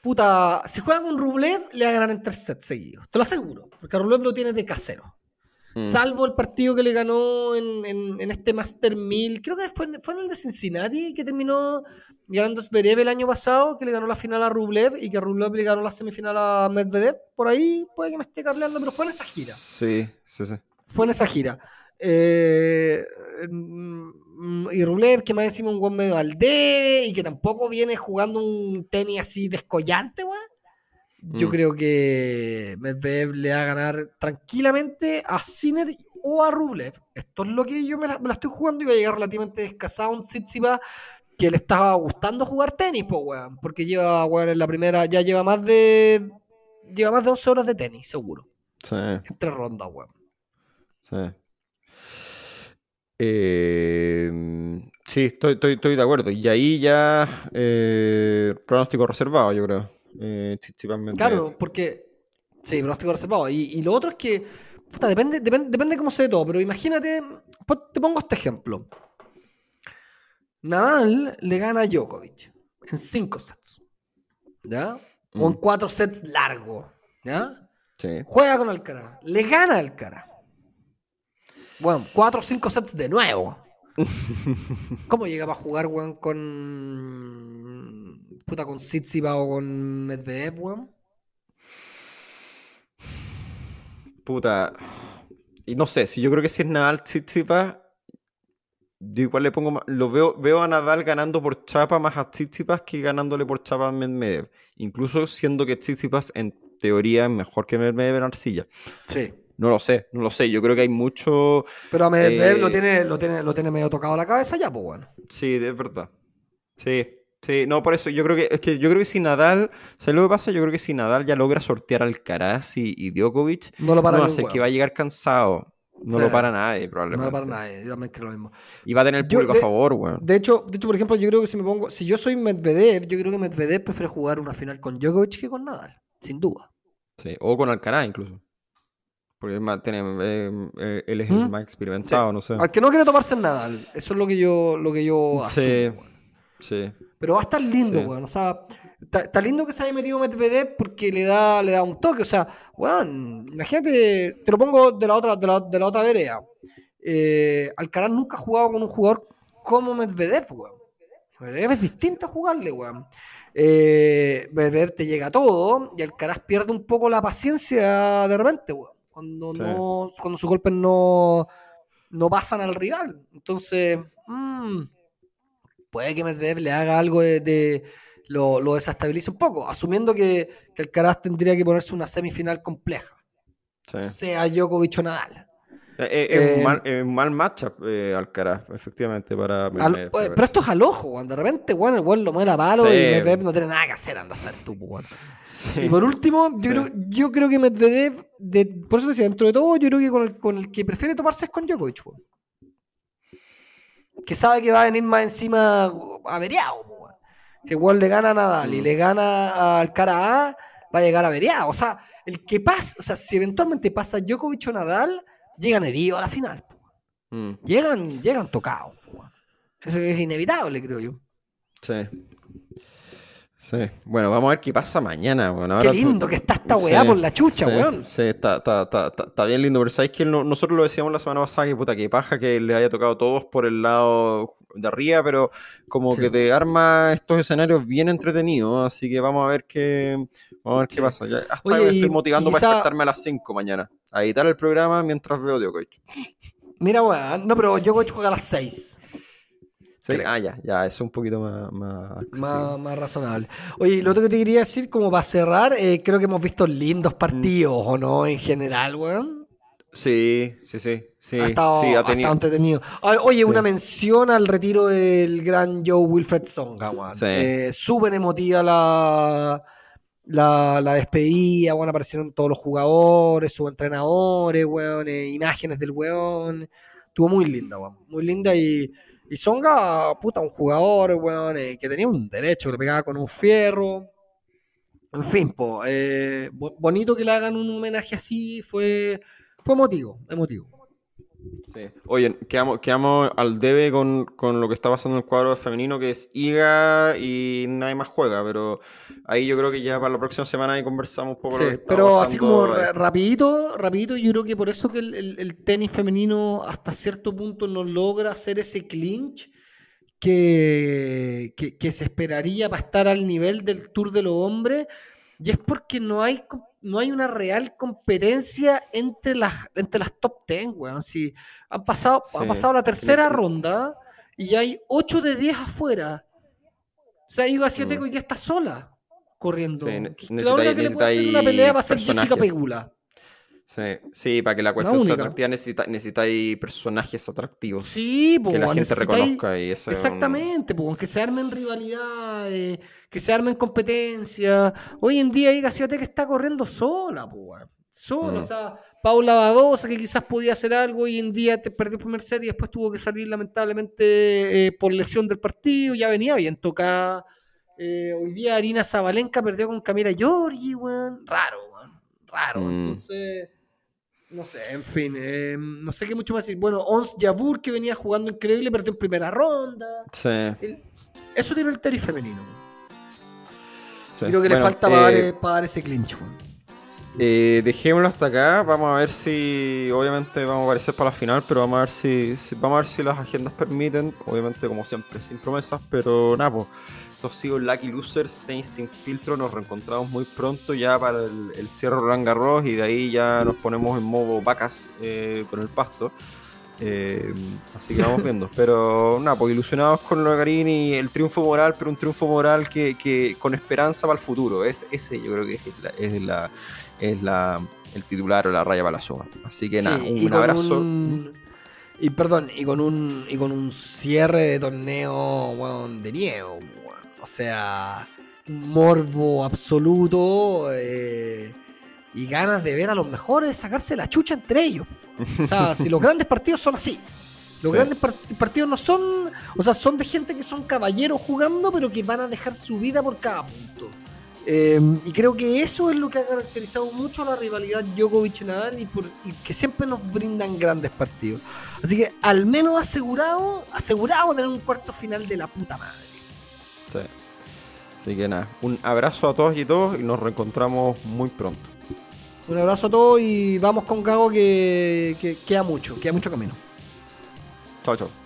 Puta, si juega con Rublev, le va a ganar en tres sets seguidos. Te lo aseguro. Porque a Rublev lo tiene de casero. Mm. Salvo el partido que le ganó en, en- en este Master 1000. Creo que fue, en- fue en el de Cincinnati que terminó ganando Zverev el año pasado, que le ganó la final a Rublev y que Rublev le ganó la semifinal a Medvedev. Por ahí puede que me esté cableando, pero fue en esa gira. Sí, sí, sí. Fue en esa gira. Eh, mm, y Rublev, que más encima un buen medio al debe y que tampoco viene jugando un tenis así descollante, weón. Yo Mm. creo que Medvedev le va a ganar tranquilamente a Sinner o a Rublev. Esto es lo que yo me la, me la estoy jugando y va a llegar relativamente descasado un Tsitsipas que le estaba gustando jugar tenis, pues, weón. Porque lleva, weón, en la primera, ya lleva más de. Lleva más de 11 horas de tenis, seguro. Sí, En tres rondas, weón. sí. Eh, sí, estoy, estoy, estoy de acuerdo. Y ahí ya eh, pronóstico reservado, yo creo. Eh. Claro, porque. Sí, pronóstico reservado. Y, y lo otro es que. puta, depende, depende, depende cómo se dé todo. Pero imagínate. Te pongo este ejemplo. Nadal le gana a Djokovic en cinco sets. ¿Ya? O en Mm. cuatro sets largos. ¿Ya? Sí. Juega con Alcaraz. Le gana Alcaraz. Bueno, cuatro o cinco sets de nuevo. ¿Cómo llega para jugar, weón, con. Puta, con Tsitsipas o con Medvedev, weón? Puta. Y no sé, si yo creo que si es Nadal Tsitsipas, yo igual le pongo más. Lo veo, veo a Nadal ganando por chapa más a Tsitsipas que ganándole por chapa a Medvedev. Incluso siendo que Tsitsipas en teoría es mejor que Medvedev en arcilla. Sí. No lo sé, no lo sé. Yo creo que hay mucho. Pero a Medvedev Eh, lo, tiene, lo, tiene, lo tiene medio tocado la cabeza ya, pues, bueno. Sí, es verdad. Sí, sí, no, por eso yo creo que es que yo creo que si Nadal, ¿sabes lo que pasa? Yo creo que si Nadal ya logra sortear al Alcaraz y, y Djokovic, No lo para no huevo. que va a llegar cansado. No lo para nadie, No probablemente. lo para nadie. Yo también creo lo mismo. Y va a tener el Yo, público de- a favor, weón. De hecho, de hecho, por ejemplo, yo creo que si me pongo. Si yo soy Medvedev, yo creo que Medvedev prefiere jugar una final con Djokovic que con Nadal. Sin duda. Sí, o con Alcaraz incluso. Porque tiene, eh, eh, él es ¿Mm? el más experimentado, no sé. Al que no quiere tomarse en Nadal. Eso es lo que yo, lo que yo Sí, sí. Pero va a estar lindo, Sí. weón. O sea, está, está lindo que se haya metido Medvedev porque le da, le da un toque. O sea, weón, imagínate, te lo pongo de la otra, de la, de la otra vereda. Eh, Alcaraz nunca ha jugado con un jugador como Medvedev, weón. Medvedev es distinto a jugarle, weón. Eh, Medvedev te llega todo y Alcaraz pierde un poco la paciencia de repente, weón. Cuando, Sí. no, cuando sus golpes no, no pasan al rival. Entonces, mm, puede que Medvedev le haga algo de, de- lo, lo desestabilice un poco, asumiendo que, que Alcaraz tendría que ponerse una semifinal compleja, sí. sea Djokovic o Nadal. Eh, eh, es, Eh, un mal, es un mal matchup eh, Alcaraz, efectivamente, para Al- pero esto es al ojo, weón. de repente, bueno, el weón lo mueve a palo Sí. y Medvedev no tiene nada que hacer, anda a ser tú, parece. Y por último, yo, Sí. creo, yo creo que Medvedev, de, por eso decía, dentro de todo, yo creo que con el, con el que prefiere tomarse es con Djokovic. Que sabe que va a venir más encima averiado, weón. Si el weón le gana a Nadal y Mm. le gana al cara A, va a llegar averiado. O sea, el que pasa, o sea, si eventualmente pasa Djokovic o Nadal, llegan heridos a la final. Mm, Llegan, llegan tocados. Eso es inevitable, creo yo. sí. Sí. Bueno, vamos a ver qué pasa mañana, weón. Qué tú- lindo que está esta weá Sí, por la chucha, sí, weón. Sí, está, está, está, está- está bien lindo, pero sabéis que no- nosotros lo decíamos la semana pasada que puta que paja que le haya tocado a todos por el lado de arriba, pero como Sí. que te arma estos escenarios bien entretenidos, así que vamos a ver qué, vamos a ver qué pasa. Ya, hasta Oye, estoy motivando para despertarme a las 5 mañana, a editar el programa mientras veo Djokovic. Mira, weón. No, pero Djokovic juega a las 6. Sí, ah, ya, ya, es un poquito más, más. Más, más razonable. Oye, lo otro que te quería decir, como para cerrar, eh, creo que hemos visto lindos partidos, ¿o no? En general, weón. Sí, sí, sí. sí ha estado, sí, ha ha tenido. estado entretenido. Ah, Oye, Sí. una mención al retiro del gran Joe Wilfred Songa, weón. Sí. Eh, Súper emotiva la, la, la despedida, weón. Aparecieron todos los jugadores, sus entrenadores, weón. eh, imágenes del weón. Estuvo muy linda, weón. Muy linda y, y Songa, puta, un jugador, weón, eh, que tenía un derecho, que le pegaba con un fierro. En fin, po, eh, bo- bonito que le hagan un homenaje así, fue, fue emotivo, emotivo. Sí. Oye, quedamos, quedamos al debe con, con lo que está pasando en el cuadro femenino, que es Iga y nadie más juega, pero ahí yo creo que ya para la próxima semana ahí conversamos un poco Sí, lo que está pero así como ahí. ra- rapidito, rapidito, yo creo que por eso que el, el- el tenis femenino hasta cierto punto no logra hacer ese clinch que, que, que se esperaría para estar al nivel del Tour de los Hombres, y es porque no hay, no hay una real competencia entre las, entre las top 10, weón. Si han pasado, ha Sí. pasado la tercera ronda y hay 8 de 10 afuera. O sea, Iga Swiatek Mm. hoy día está sola corriendo. Sí, la única que le puede hacer una pelea va a ser Jessica. Pegula. Sí, sí, para que la cuestión sea atractiva necesita, necesitáis personajes atractivos Sí, pues, que la gente reconozca y eso es un- Exactamente, pues, que se armen rivalidades, que se armen competencias. Hoy en día Iga Swiatek está corriendo sola, pues, sola. Mm. O sea, Paula Badosa, que quizás podía hacer algo, hoy en día te perdió el primer set y después tuvo que salir lamentablemente eh, por lesión del partido. Ya venía bien tocada. Eh, hoy día Arina Zabalenka perdió con Camila Giorgi, weón. Raro, weón. Raro. Mm. Entonces, no sé, en fin. eh, no sé qué mucho más decir. Bueno, Ons Jabur, que venía jugando increíble, perdió en primera ronda. Sí, El- eso tiene el tenis femenino. sí. Creo que le falta para, dar, eh, eh, para dar ese clinch, weón. Eh, dejémoslo hasta acá. Vamos a ver si, obviamente, vamos a aparecer para la final, pero vamos a ver si, si- vamos a ver si las agendas permiten. Obviamente, como siempre, sin promesas, pero nada, pues. Esto ha sido Lucky Losers, Tenis sin filtro. Nos reencontramos muy pronto ya para el, el cierre Roland Garros y de ahí ya nos ponemos en modo vacas eh, con el pasto. Eh, así que vamos viendo. Pero nada, pues ilusionados con lo de Garín y el triunfo moral, pero un triunfo moral que, que con esperanza para el futuro. Es, ese yo creo que es la, es la, es la el titular o la raya para la suma. Así que nada, Sí, un, abrazo. un- y perdón, y con un y con un cierre de torneo weón, de weón. O sea, morbo absoluto eh, y ganas de ver a los mejores sacarse la chucha entre ellos. O sea, si los grandes partidos son así. Los Sí. grandes part- partidos no son, o sea, son de gente que son caballeros jugando, pero que van a dejar su vida por cada punto. Eh, y creo que eso es lo que ha caracterizado mucho a la rivalidad Djokovic-Nadal y, por- y que siempre nos brindan grandes partidos. Así que al menos asegurado, asegurado tener un cuarto final de la puta madre. Sí. Así que nada, un abrazo a todos y todos y nos reencontramos muy pronto. Un abrazo a todos y vamos con Gago que, que queda mucho, queda mucho camino. Chao, chao.